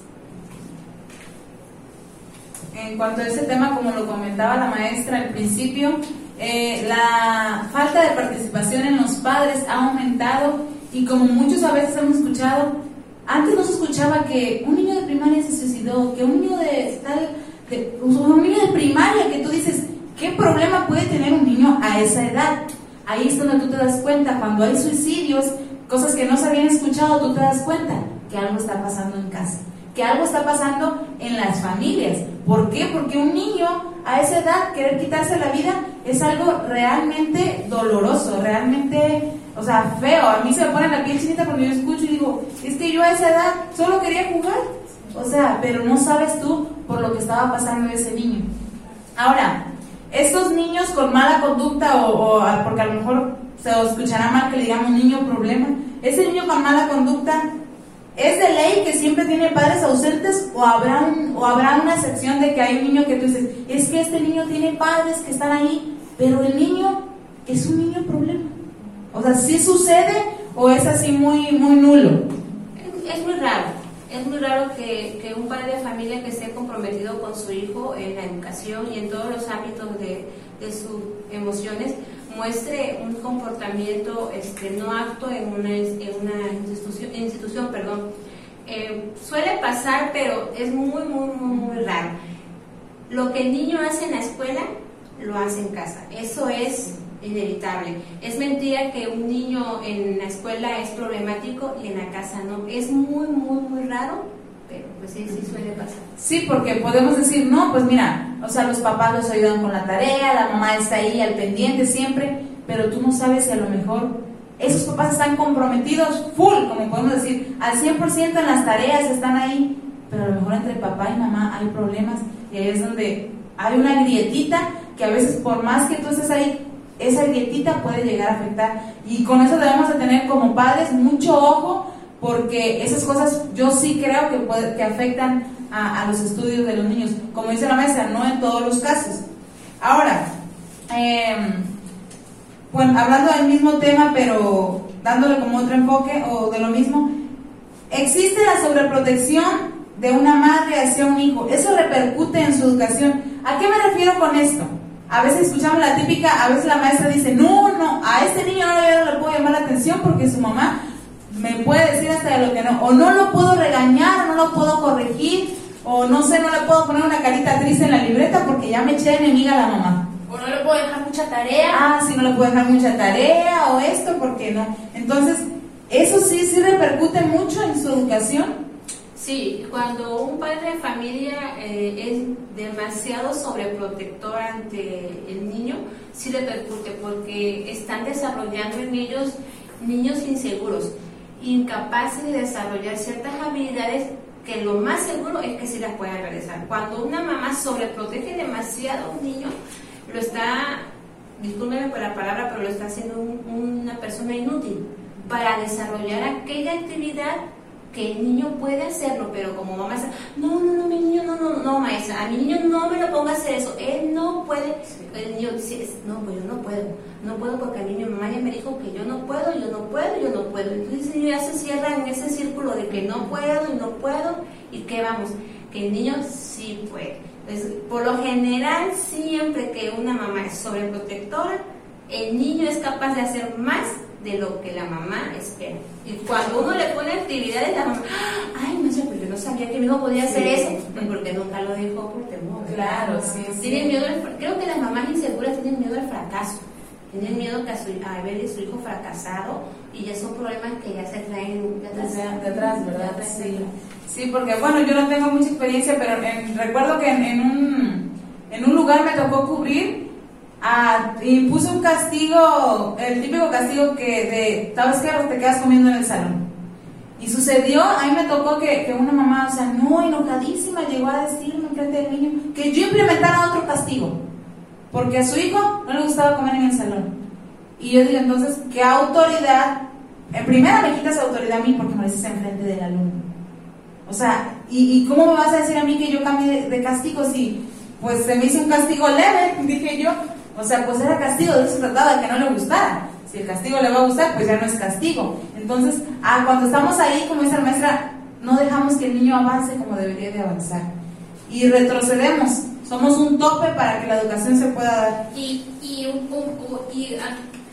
En cuanto a ese tema, como lo comentaba la maestra al principio, eh, la falta de participación en los padres ha aumentado y como muchos a veces hemos escuchado, antes no se escuchaba que un niño de primaria se suicidó, que un niño de tal, un niño de primaria que tú dices, ¿qué problema puede tener un niño a esa edad? Ahí es donde tú te das cuenta, cuando hay suicidios, cosas que no se habían escuchado, tú te das cuenta que algo está pasando en casa, que algo está pasando en las familias. ¿Por qué? Porque un niño a esa edad querer quitarse la vida es algo realmente doloroso, realmente, o sea, feo. A mí se me pone la piel chinita cuando yo escucho y digo, es que yo a esa edad solo quería jugar. O sea, pero no sabes tú por lo que estaba pasando ese niño. Ahora, estos niños con mala conducta o, porque a lo mejor se escuchará mal que le digamos niño problema, ese niño con mala conducta ¿Es de ley que siempre tiene padres ausentes o habrá, o habrá una excepción de que hay un niño que tú dices, es que este niño tiene padres que están ahí, pero el niño es un niño problema? O sea, ¿sí sucede o es así muy, muy nulo? Es, muy raro. Es muy raro que, que, un padre de familia que esté comprometido con su hijo en la educación y en todos los ámbitos de, de sus emociones muestre un comportamiento este, no apto en una, en una institución, institución perdón. Eh, suele pasar, pero es muy, muy, muy, muy raro. Lo que el niño hace en la escuela, lo hace en casa. Eso es inevitable. Es mentira que un niño en la escuela es problemático y en la casa no. Es muy, muy, muy raro, pero pues sí, sí suele pasar. Sí, porque podemos decir, no, pues mira, o sea, los papás los ayudan con la tarea, la mamá está ahí al pendiente siempre, pero tú no sabes si a lo mejor esos papás están comprometidos full, como podemos decir, al 100% en las tareas están ahí, pero a lo mejor entre papá y mamá hay problemas y ahí es donde hay una grietita que a veces por más que tú estés ahí, esa grietita puede llegar a afectar. Y con eso debemos de tener como padres mucho ojo porque esas cosas yo sí creo que, que afectan a, los estudios de los niños. Como dice la maestra, no en todos los casos. Ahora, em, bueno, hablando del mismo tema, pero dándole como otro enfoque o de lo mismo, existe la sobreprotección de una madre hacia un hijo. Eso repercute en su educación. ¿A qué me refiero con esto? A veces escuchamos la típica, a veces la maestra dice, no, no, a este niño no le puedo llamar la atención porque su mamá me puede decir hasta de lo que no, o no lo puedo regañar, no lo puedo corregir, o no sé, no le puedo poner una carita triste en la libreta porque ya me eché enemiga a la mamá. O no le puedo dejar mucha tarea. Ah, sí, no le puedo dejar mucha tarea, o esto, porque no. Entonces, eso sí, sí repercute mucho en su educación. Sí, cuando un padre de familia eh, es demasiado sobreprotector ante el niño, sí repercute porque están desarrollando en ellos niños inseguros incapaces de desarrollar ciertas habilidades que lo más seguro es que sí las puedan realizar. Cuando una mamá sobreprotege demasiado a un niño, lo está, discúlpeme por la palabra, pero lo está haciendo una persona inútil para desarrollar aquella actividad que el niño puede hacerlo, pero como mamá dice, no, no, no, mi niño, no, no, no, maestra, a mi niño no me lo ponga a hacer eso, él no puede, el niño dice, no, pues yo no puedo, no puedo porque a mí mi mamá ya me dijo que yo no puedo, yo no puedo, yo no puedo, entonces el niño ya se cierra en ese círculo de que no puedo y no puedo, y que vamos, que el niño sí puede. Entonces, por lo general, siempre que una mamá es sobreprotectora, el niño es capaz de hacer más de lo que la mamá espera. Y cuando uno le pone actividades, la mamá, ay, no sé, pero yo no sabía que mi hijo podía hacer eso, pues porque nunca lo dijo por temor. Claro, sí, sí. Tienen miedo, al- creo que las mamás inseguras tienen miedo al fracaso. Tienen miedo que a, su, a ver a su hijo fracasado y ya son problemas que ya se traen de atrás. De atrás, ¿verdad? Sí. Sí, porque bueno, yo no tengo mucha experiencia, pero en- recuerdo que en, en un, en un lugar me tocó cubrir, ah, un castigo, el típico castigo que de, ¿sabes qué? Te quedas comiendo en el salón. Y sucedió, a mí me tocó que, que una mamá, o sea, no, enojadísima, llegó a decirme frente del niño que yo implementara otro castigo, porque a su hijo no le gustaba comer en el salón. Y yo digo, entonces, ¿qué autoridad? En primera me quitas autoridad a mí porque me lo dices enfrente del alumno. O sea, ¿y, y cómo me vas a decir a mí que yo cambie de, de castigo si, pues, se me hizo un castigo leve, dije yo? O sea, pues era castigo, de eso se trataba de que no le gustara. Si el castigo le va a gustar, pues ya no es castigo. Entonces, ah, cuando estamos ahí, como dice la maestra, no dejamos que el niño avance como debería de avanzar. Y retrocedemos. Somos un tope para que la educación se pueda dar. y, y, un- un- y,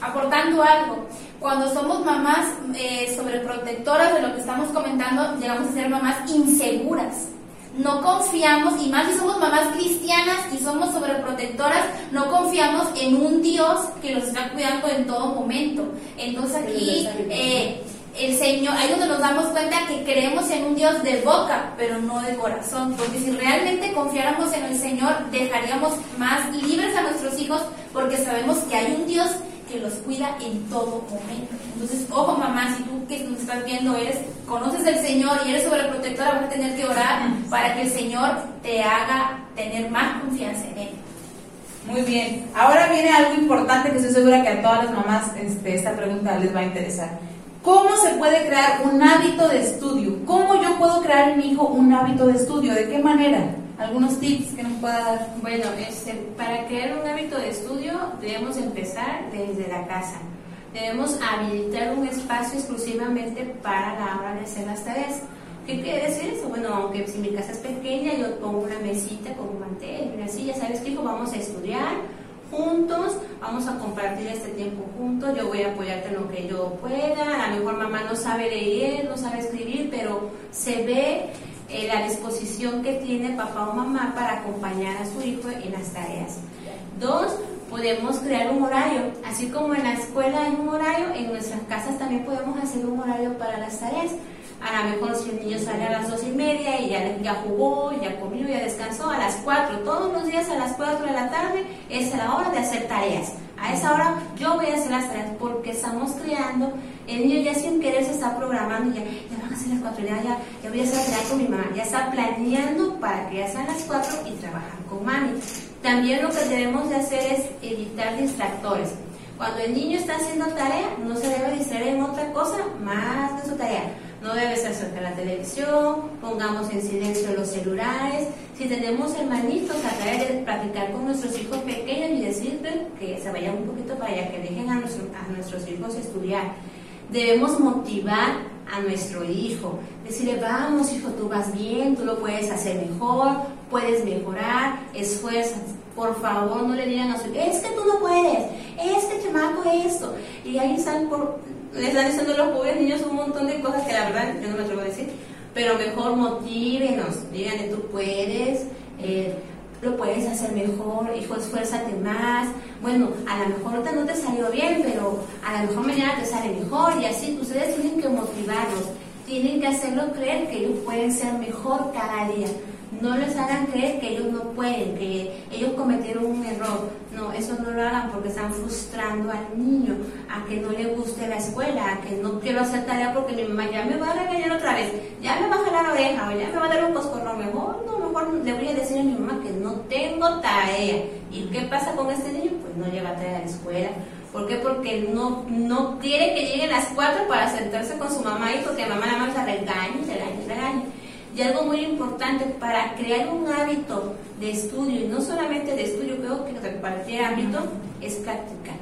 aportando algo. Cuando somos mamás eh, sobreprotectoras de lo que estamos comentando, llegamos a ser mamás inseguras. No confiamos, y más si somos mamás cristianas y somos sobreprotectoras, no confiamos en un Dios que los está cuidando en todo momento. Entonces aquí eh, el Señor, ahí donde nos damos cuenta que creemos en un Dios de boca, pero no de corazón. Porque si realmente confiáramos en el Señor, dejaríamos más libres a nuestros hijos porque sabemos que hay un Dios que los cuida en todo momento. Entonces, ojo mamá, si tú que nos estás viendo eres, conoces del Señor y eres sobreprotectora, vas a tener que orar para que el Señor te haga tener más confianza en Él. Muy bien. Ahora viene algo importante que estoy segura que a todas las mamás este, esta pregunta les va a interesar. ¿Cómo se puede crear un hábito de estudio? ¿Cómo yo puedo crear en mi hijo un hábito de estudio? ¿De qué manera? ¿Algunos tips que nos pueda dar? Bueno, este, para crear un hábito de estudio debemos empezar desde la casa. Debemos habilitar un espacio exclusivamente para la hora de hacer las tareas. ¿Qué quiere decir eso? Bueno, aunque si mi casa es pequeña, yo pongo una mesita con un mantel, una silla, ¿sabes qué hijo? Vamos a estudiar juntos, vamos a compartir este tiempo juntos, yo voy a apoyarte en lo que yo pueda, a lo mejor mamá no sabe leer, no sabe escribir, pero se ve eh, la disposición que tiene papá o mamá para acompañar a su hijo en las tareas. Dos, podemos crear un horario. Así como en la escuela hay un horario, en nuestras casas también podemos hacer un horario para las tareas. A lo mejor si el niño sale a las dos y media y ya, ya jugó, ya comió, ya descansó, a las cuatro, todos los días a las cuatro de la tarde es la hora de hacer tareas. A esa hora yo voy a hacer las tareas porque estamos creando, el niño ya sin querer se está programando, ya, ya van a ser las cuatro, ya, ya, ya voy a tareas con mi mamá, ya está planeando para que ya sean las cuatro y trabajar con mami. También lo que debemos de hacer es evitar distractores. Cuando el niño está haciendo tarea, no se debe distraer en otra cosa más de su tarea. No debe ser cerca la televisión, pongamos en silencio los celulares. Si tenemos hermanitos, través de platicar con nuestros hijos pequeños y decirles que se vayan un poquito para allá, que dejen a nuestros hijos estudiar. Debemos motivar a nuestro hijo, decirle, vamos hijo, tú vas bien, tú lo puedes hacer mejor, puedes mejorar, esfuerzas. Por favor, no le digan a su hijo, es que tú no puedes, es que chamaco esto. Y ahí están por, le están diciendo a los pobres niños un montón de cosas que la verdad yo no me atrevo a decir. Pero mejor motívenos, díganle, tú puedes, eh, lo puedes hacer mejor, hijo, esfuérzate más. Bueno, a lo mejor ahorita no te salió bien, pero a lo mejor mañana te sale mejor y así. Ustedes tienen que motivarlos, tienen que hacerlo creer que ellos pueden ser mejor cada día. No les hagan creer que ellos no pueden, que ellos cometieron un error. No, eso no lo hagan porque están frustrando al niño, a que no le guste la escuela, a que no quiero hacer tarea porque mi mamá ya me va a regañar otra vez, ya me va a jalar la oreja o ya me va a dar un coscorrón. Mejor, no, mejor le voy a decir a mi mamá ¿Y qué pasa con este niño? Pues no lleva tarea a la escuela. ¿Por qué? Porque no, no quiere que lleguen las 4 para sentarse con su mamá y porque mamá nada más la regaña, regaña, regaña. Y algo muy importante para crear un hábito de estudio, y no solamente de estudio, creo que cualquier ámbito, es practicar.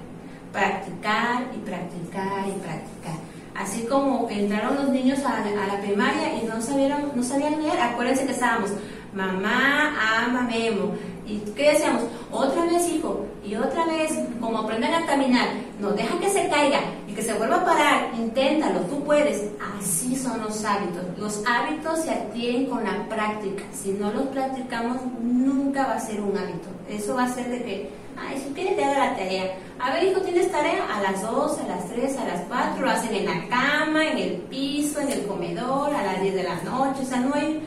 Practicar y practicar y practicar. Así como entraron los niños a, la primaria y no sabían, no sabían leer, acuérdense que estábamos, mamá ama Memo. ¿Y qué decíamos? Otra vez, hijo, y otra vez, como aprender a caminar, no, deja que se caiga y que se vuelva a parar, inténtalo, tú puedes. Así son los hábitos. Los hábitos se adquieren con la práctica. Si no los practicamos, nunca va a ser un hábito. Eso va a ser de que, ay, si quieres te haga la tarea. A ver, hijo, ¿tienes tarea? A las 2, a las 3, a las 4, lo hacen en la cama, en el piso, en el comedor, a las 10 de la noche, o sea, no hay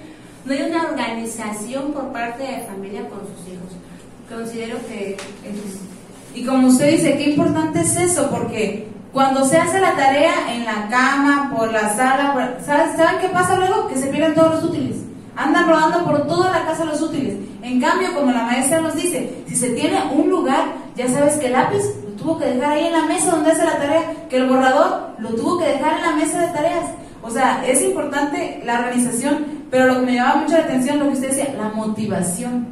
no hay una organización por parte de la familia con sus hijos. Considero que Y como usted dice, qué importante es eso, porque cuando se hace la tarea en la cama, por la sala, ¿saben qué pasa luego? Que se pierden todos los útiles. Andan rodando por toda la casa los útiles. En cambio, como la maestra nos dice, si se tiene un lugar, ya sabes que el lápiz lo tuvo que dejar ahí en la mesa donde hace la tarea, que el borrador lo tuvo que dejar en la mesa de tareas. O sea, es importante la organización pero lo que me llamaba mucho la atención, lo que usted decía, la motivación.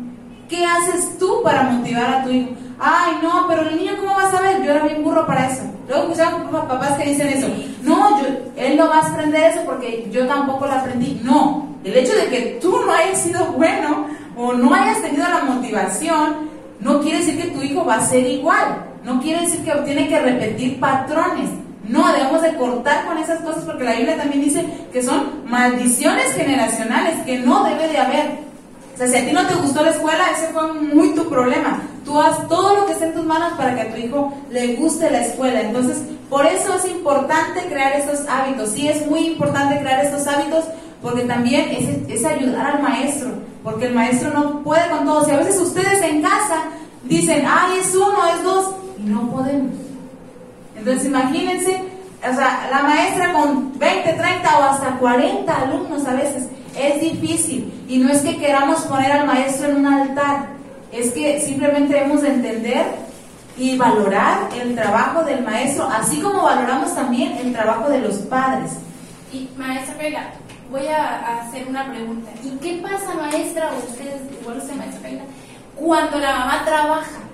¿Qué haces tú para motivar a tu hijo? Ay, no, pero el niño, ¿cómo va a saber? Yo era bien burro para eso. Luego escuchaba papás que dicen eso. No, yo, él no va a aprender eso porque yo tampoco lo aprendí. No, el hecho de que tú no hayas sido bueno o no hayas tenido la motivación, no quiere decir que tu hijo va a ser igual. No quiere decir que tiene que repetir patrones. No, debemos de cortar con esas cosas porque la Biblia también dice que son maldiciones generacionales, que no debe de haber. O sea, si a ti no te gustó la escuela, ese fue muy tu problema. Tú haz todo lo que esté en tus manos para que a tu hijo le guste la escuela. Entonces, por eso es importante crear estos hábitos. Sí, es muy importante crear estos hábitos porque también es, es ayudar al maestro. Porque el maestro no puede con todo. Si a veces ustedes en casa dicen, ay, es uno, es dos, y no podemos. Entonces imagínense, o sea, la maestra con 20, 30 o hasta 40 alumnos a veces, es difícil. Y no es que queramos poner al maestro en un altar, es que simplemente debemos de entender y valorar el trabajo del maestro, así como valoramos también el trabajo de los padres. Y maestra Vega, voy a hacer una pregunta. ¿Y qué pasa, maestra, o ustedes, igual usted, maestra Vega, cuando la mamá trabaja?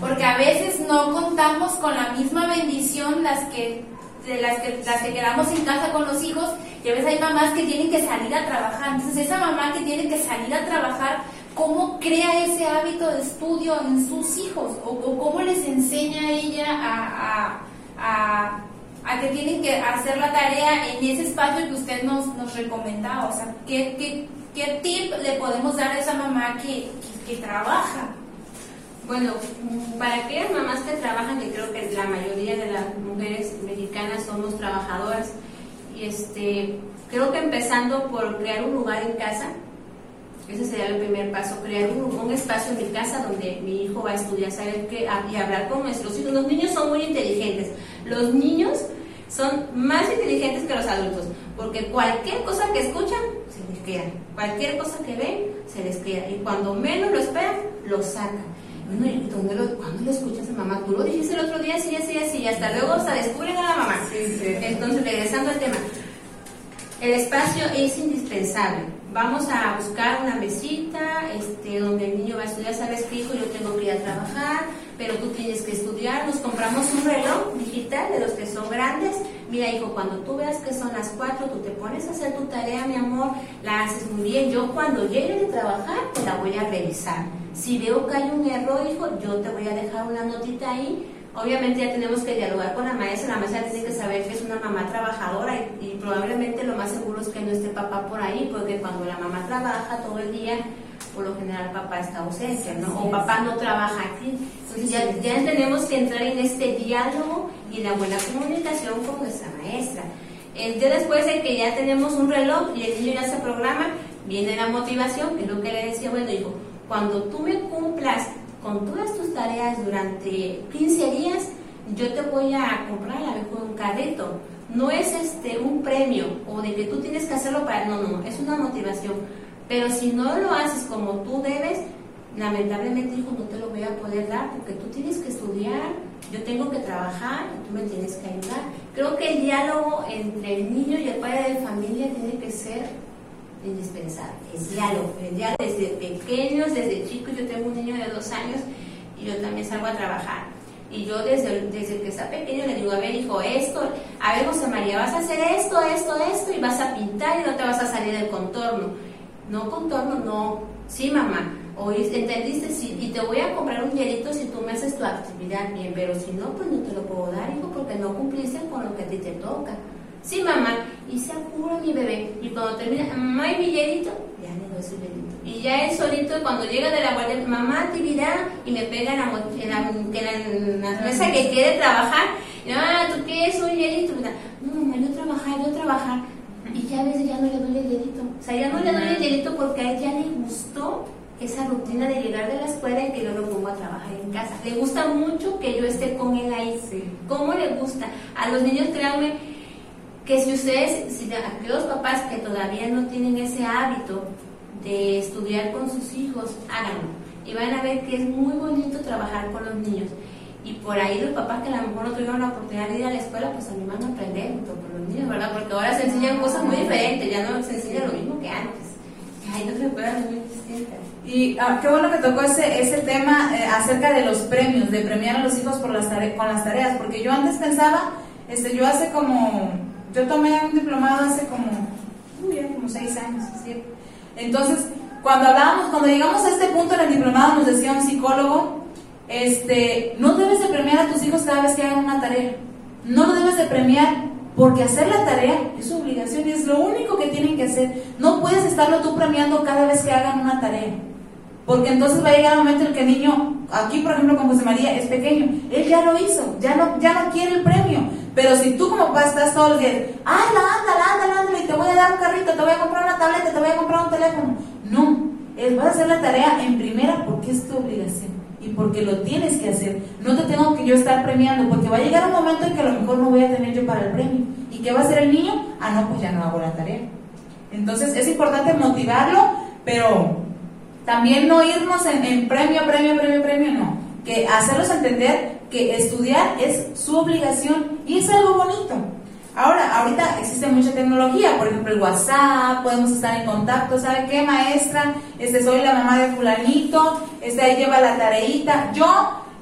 Porque a veces no contamos con la misma bendición las que, de las que, las que quedamos en casa con los hijos y a veces hay mamás que tienen que salir a trabajar. Entonces esa mamá que tiene que salir a trabajar, ¿cómo crea ese hábito de estudio en sus hijos? ¿O, cómo les enseña ella a, a, a, que tienen que hacer la tarea en ese espacio que usted nos, nos recomendaba? O sea, ¿qué, qué, qué tip le podemos dar a esa mamá que, que trabaja? Bueno, para aquellas mamás que trabajan, que creo que la mayoría de las mujeres mexicanas somos trabajadoras, y este, creo que empezando por crear un lugar en casa, ese sería el primer paso, crear un, espacio en mi casa donde mi hijo va a estudiar, saber qué y hablar con nuestros hijos. Los niños son muy inteligentes. Los niños son más inteligentes que los adultos, porque cualquier cosa que escuchan, se les queda. Cualquier cosa que ven, se les queda. Y cuando menos lo esperan, lo sacan. Bueno, ¿y dónde lo, cuándo lo escuchas a mamá? Tú lo dijiste el otro día, sí, así, así, hasta luego hasta descubren a la mamá. Entonces, regresando al tema, el espacio es indispensable. Vamos a buscar una mesita este, donde el niño va a estudiar. Sabes que hijo, yo tengo que ir a trabajar, pero tú tienes que estudiar. Nos compramos un reloj digital de los que son grandes. Mira, hijo, cuando tú veas que son las 4, tú te pones a hacer tu tarea, mi amor, la haces muy bien. Yo cuando llegue de trabajar, te la voy a revisar si veo que hay un error, hijo, yo te voy a dejar una notita ahí. Obviamente ya tenemos que dialogar con la maestra. La maestra tiene que saber que es una mamá trabajadora y, probablemente lo más seguro es que no esté papá por ahí, porque cuando la mamá trabaja todo el día, por lo general papá está ausente, ¿no? O papá no trabaja aquí. Entonces ya, ya tenemos que entrar en este diálogo y la buena comunicación con nuestra maestra. El día después de que ya tenemos un reloj y el niño ya se programa, viene la motivación, que es lo que le decía, bueno, hijo, cuando tú me cumplas con todas tus tareas durante 15 días, yo te voy a comprar a mejor un carrito. No es este un premio o de que tú tienes que hacerlo para... No, no, es una motivación. Pero si no lo haces como tú debes, lamentablemente, hijo, no te lo voy a poder dar porque tú tienes que estudiar, yo tengo que trabajar y tú me tienes que ayudar. Creo que el diálogo entre el niño y el padre de familia tiene que ser indispensable. El diálogo, el diálogo desde pequeños, desde chicos. Yo tengo un niño de dos años y yo también salgo a trabajar. Y yo desde, desde que está pequeño le digo, a ver hijo, esto, a ver José María, vas a hacer esto, esto, esto, y vas a pintar y no te vas a salir del contorno. No contorno, no. Sí, mamá. ¿Entendiste? Sí, y te voy a comprar un hielito si tú me haces tu actividad bien, pero si no, pues no te lo puedo dar, hijo, porque no cumpliste con lo que a ti te toca. Sí, mamá. Y se apura mi bebé. Y cuando termina, mamá, ¿y mi hielito? Ya le doy su hielito. Y ya él solito, cuando llega de la guardia, mamá, actividad, y me pega en la, en la, mesa que quiere trabajar. Y, ah, ¿tú qué es un hielito? No, mamá, yo trabajar, yo trabajar. Y ya a veces ya no le doy el hielito. O sea, ya no le doy el hielito porque a él ya le gustó esa rutina de llegar de la escuela y que yo lo pongo a trabajar en casa. Le gusta mucho que yo esté con él ahí. ¿Cómo le gusta? A los niños, créanme, que si ustedes, si aquellos papás que todavía no tienen ese hábito de estudiar con sus hijos, háganlo. Y van a ver que es muy bonito trabajar con los niños. Y por ahí los papás que a lo mejor no tuvieron la oportunidad de ir a la escuela, pues animan a aprender junto con los niños, ¿verdad? Porque ahora se enseñan cosas muy diferentes, ya no se enseña lo mismo que antes. Ay, no se muy distintas. Y ah, qué bueno que tocó ese, ese tema eh, acerca de los premios, de premiar a los hijos por las con las tareas, porque yo antes pensaba, este, yo hace como, yo tomé un diplomado hace como, uy, como seis años, ¿sí? Entonces, cuando hablábamos, cuando llegamos a este punto en el diplomado, nos decía un psicólogo, este, no debes de premiar a tus hijos cada vez que hagan una tarea, no lo debes de premiar porque hacer la tarea es su obligación y es lo único que tienen que hacer. No puedes estarlo tú premiando cada vez que hagan una tarea. Porque entonces va a llegar un momento en que el niño, aquí por ejemplo con José María, es pequeño. Él ya lo hizo, ya no, ya no quiere el premio. Pero si tú como papá estás todos los días, anda, anda, anda, anda, y te voy a dar un carrito, te voy a comprar una tableta, te voy a comprar un teléfono. No, él va a hacer la tarea en primera porque es tu obligación y porque lo tienes que hacer. No te tengo que yo estar premiando, porque va a llegar un momento en que a lo mejor no voy a tener yo para el premio. ¿Y qué va a hacer el niño? Ah, no, pues ya no hago la tarea. Entonces es importante motivarlo, pero también no irnos en, premio, premio, premio, premio, no. Que hacerlos entender que estudiar es su obligación y es algo bonito. Ahora, ahorita existe mucha tecnología, por ejemplo el WhatsApp, podemos estar en contacto, ¿sabe qué maestra? Este, soy la mamá de fulanito, este, ahí lleva la tareita. Yo,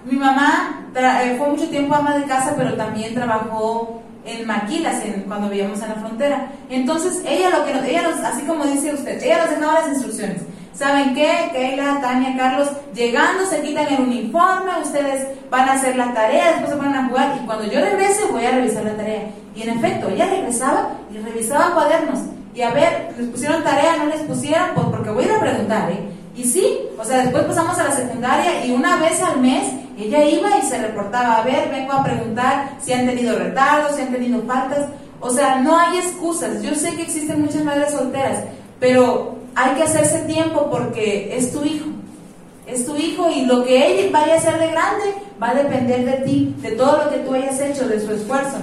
mi mamá eh, fue mucho tiempo ama de casa, pero también trabajó en maquilas en, cuando vivíamos en la frontera. Entonces, ella lo que ella nos, así como dice usted, ella nos dejaba las instrucciones. ¿Saben qué? Keila, Tania, Carlos, llegando se quitan el uniforme, ustedes van a hacer la tarea, después se ponen a jugar y cuando yo regrese voy a revisar la tarea. Y en efecto, ella regresaba y revisaba cuadernos. Y a ver, les pusieron tarea, no les pusieron, pues porque voy a ir a preguntar, ¿eh? Y sí, o sea, después pasamos a la secundaria y una vez al mes ella iba y se reportaba, a ver, vengo a preguntar si han tenido retardos, si han tenido faltas. O sea, no hay excusas. Yo sé que existen muchas madres solteras, pero hay que hacerse tiempo porque es tu hijo. Es tu hijo y lo que él vaya a hacer de grande va a depender de ti, de todo lo que tú hayas hecho, de su esfuerzo.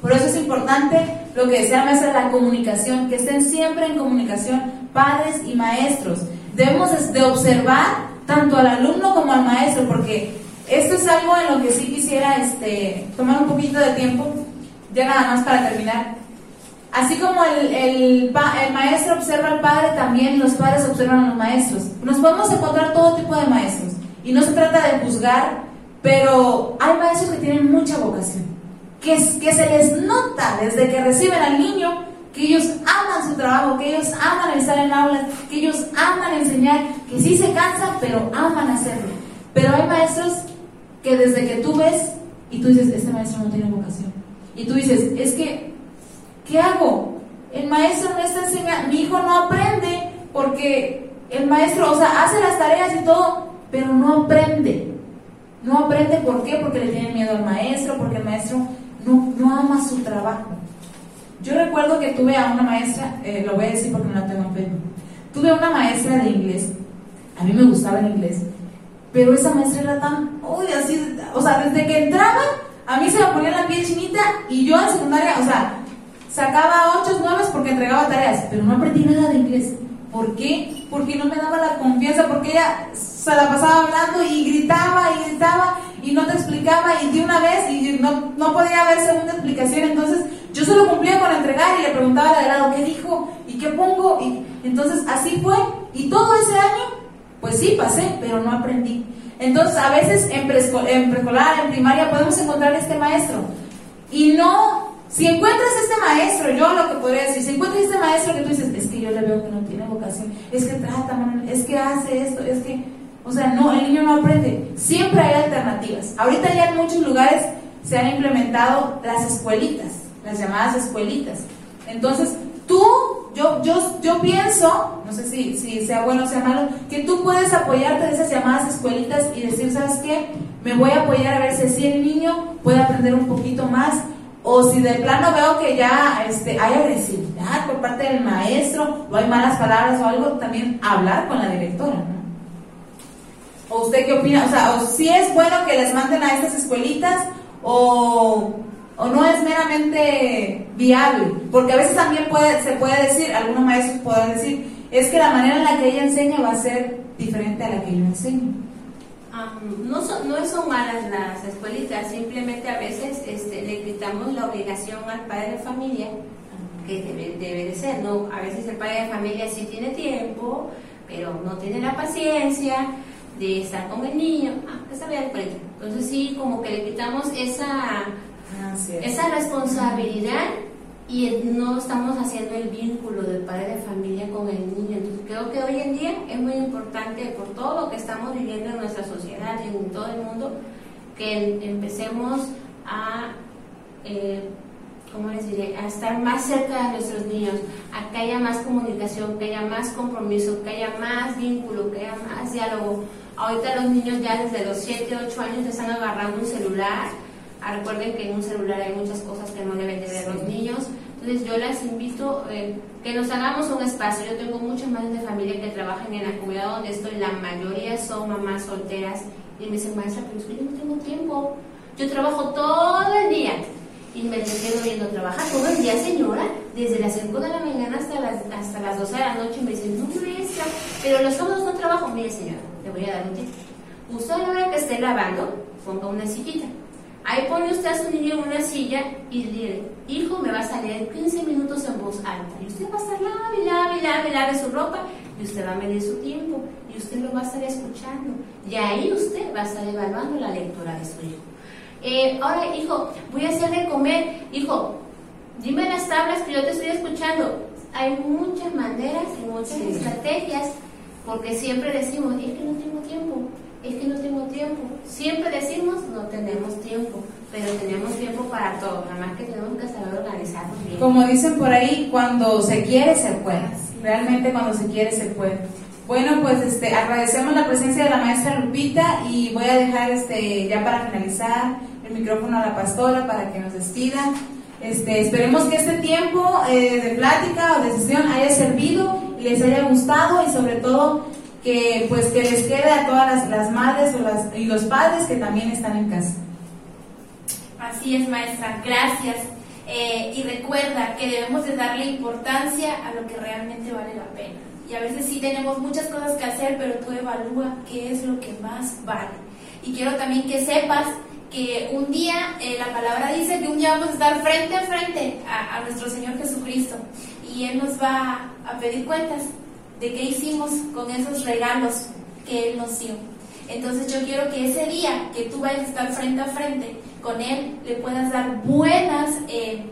Por eso es importante lo que decía maestra, la comunicación, que estén siempre en comunicación padres y maestros. Debemos de observar tanto al alumno como al maestro, porque esto es algo en lo que sí quisiera este, tomar un poquito de tiempo, ya nada más para terminar. Así como el, el, maestro observa al padre, también los padres observan a los maestros. Nos podemos encontrar todo tipo de maestros. Y no se trata de juzgar, pero hay maestros que tienen mucha vocación. Que, que se les nota desde que reciben al niño que ellos aman su trabajo, que ellos aman estar en aulas, que ellos aman enseñar, que sí se cansan, pero aman hacerlo. Pero hay maestros que desde que tú ves y tú dices, este maestro no tiene vocación. Y tú dices, es que ¿Qué hago? El maestro no está enseñando, mi hijo no aprende porque el maestro, o sea, hace las tareas y todo, pero no aprende. No aprende, ¿por qué? Porque le tiene miedo al maestro, porque el maestro no, no ama su trabajo. Yo recuerdo que tuve a una maestra, eh, lo voy a decir porque no la tengo en Facebook, tuve una maestra de inglés, a mí me gustaba el inglés, pero esa maestra era tan, uy, así, o sea, desde que entraba, a mí se me ponía la piel chinita y yo en secundaria, o sea, sacaba ocho, nueve porque entregaba tareas, pero no aprendí nada de inglés. ¿Por qué? Porque no me daba la confianza, porque ella se la pasaba hablando y gritaba y gritaba y no te explicaba y de una vez y no, no podía haber segunda explicación. Entonces yo solo cumplía con entregar y le preguntaba al lado qué dijo y qué pongo. Y entonces así fue. Y todo ese año, pues sí, pasé, pero no aprendí. Entonces a veces en, en preescolar, en primaria podemos encontrar este maestro y no si encuentras este maestro, yo lo que podría decir, si encuentras este maestro que tú dices, es que yo le veo que no tiene vocación, es que trata, es que hace esto, es que, o sea, no, el niño no aprende. Siempre hay alternativas. Ahorita ya en muchos lugares se han implementado las escuelitas, las llamadas escuelitas. Entonces, tú, yo, yo, yo pienso, no sé si, si sea bueno o sea malo, que tú puedes apoyarte de esas llamadas escuelitas y decir, ¿sabes qué? Me voy a apoyar a ver si el niño puede aprender un poquito más o si de plano veo que ya este, hay agresividad por parte del maestro, o hay malas palabras o algo, también hablar con la directora, ¿no? ¿O usted qué opina? O sea, o si es bueno que les manden a estas escuelitas, o, o no es meramente viable. Porque a veces también puede, se puede decir, algunos maestros pueden decir, es que la manera en la que ella enseña va a ser diferente a la que yo enseño no, son, no son malas las escuelitas, simplemente a veces este, le quitamos la obligación al padre de familia, que debe, debe, de ser, ¿no? A veces el padre de familia sí tiene tiempo, pero no tiene la paciencia de estar con el niño, ah, se vea el Entonces sí, como que le quitamos esa, ah, esa responsabilidad y no estamos haciendo el vínculo del padre de familia con el niño. Entonces creo que hoy en día es muy importante por todo lo que estamos viviendo en nuestra sociedad y en todo el mundo, que empecemos a, eh, ¿cómo les diré?, a estar más cerca de nuestros niños, a que haya más comunicación, que haya más compromiso, que haya más vínculo, que haya más diálogo. Ahorita los niños ya desde los 7, 8 años están agarrando un celular Ah, recuerden que en un celular hay muchas cosas que no deben de ver los niños. Entonces yo les invito eh, que nos hagamos un espacio. Yo tengo muchas madres de familia que trabajan en la comunidad donde estoy. La mayoría son mamás solteras. Y me dicen, maestra, pero es que yo no tengo tiempo. Yo trabajo todo el día. Y me quedo viendo trabajar todo el día, señora, desde las 5 de la mañana hasta las, hasta las 12 de la noche. Y me dicen, no, maestra, pero los sábados no trabajo. Mire, señora, le voy a dar un tip. Usted a la hora que esté lavando, ponga una sillita Ahí pone usted a su niño en una silla y le dice, hijo, me vas a leer 15 minutos en voz alta. Y usted va a estar lave, lave, lave, lave su ropa y usted va a medir su tiempo y usted lo va a estar escuchando. Y ahí usted va a estar evaluando la lectura de su hijo. Eh, ahora, hijo, voy a hacerle comer. Hijo, dime las tablas que yo te estoy escuchando. Hay muchas maneras y muchas estrategias porque siempre decimos, es que no tengo tiempo es que no tengo tiempo. Siempre decimos no tenemos tiempo, pero tenemos tiempo para todo, nada más que tenemos que saber organizarnos bien. Como dicen por ahí, cuando se quiere se puede. Realmente cuando se quiere se puede. Bueno, pues este, agradecemos la presencia de la maestra Lupita y voy a dejar este, ya para finalizar el micrófono a la pastora para que nos despida. Este, esperemos que este tiempo eh, de plática o de sesión haya servido y les haya gustado y sobre todo que pues que les quede a todas las, madres o las, y los padres que también están en casa. Así es, maestra, gracias. Eh, y recuerda que debemos de darle importancia a lo que realmente vale la pena. Y a veces sí tenemos muchas cosas que hacer, pero tú evalúa qué es lo que más vale. Y quiero también que sepas que un día, eh, la palabra dice que un día vamos a estar frente a frente a, a nuestro Señor Jesucristo y Él nos va a pedir cuentas de qué hicimos con esos regalos que Él nos dio. Entonces yo quiero que ese día que tú vayas a estar frente a frente con Él, le puedas dar buenas eh,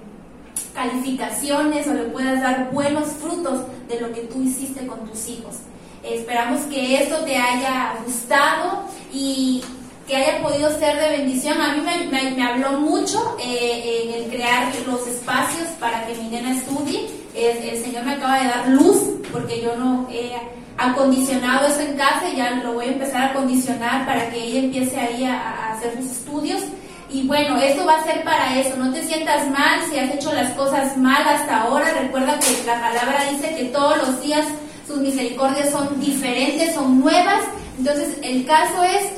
calificaciones o le puedas dar buenos frutos de lo que tú hiciste con tus hijos. Esperamos que esto te haya gustado y que haya podido ser de bendición. A mí me, habló mucho eh, en el crear los espacios para que mi nena estudie. El Señor me acaba de dar luz porque yo no he acondicionado eso en casa y ya lo voy a empezar a acondicionar para que ella empiece ahí a, hacer sus estudios. Y bueno, esto va a ser para eso. No te sientas mal si has hecho las cosas mal hasta ahora. Recuerda que la palabra dice que todos los días sus misericordias son diferentes, son nuevas. Entonces, el caso es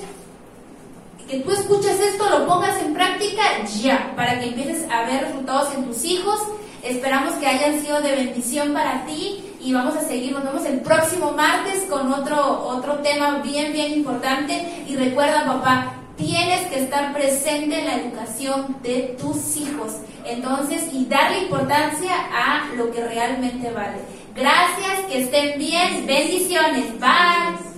que tú escuches esto, lo pongas en práctica ya, para que empieces a ver resultados en tus hijos. Esperamos que hayan sido de bendición para ti y vamos a seguir. Nos vemos el próximo martes con otro, otro tema bien, bien importante. Y recuerda, papá, tienes que estar presente en la educación de tus hijos. Entonces, y darle importancia a lo que realmente vale. Gracias, que estén bien. Bendiciones. Bye.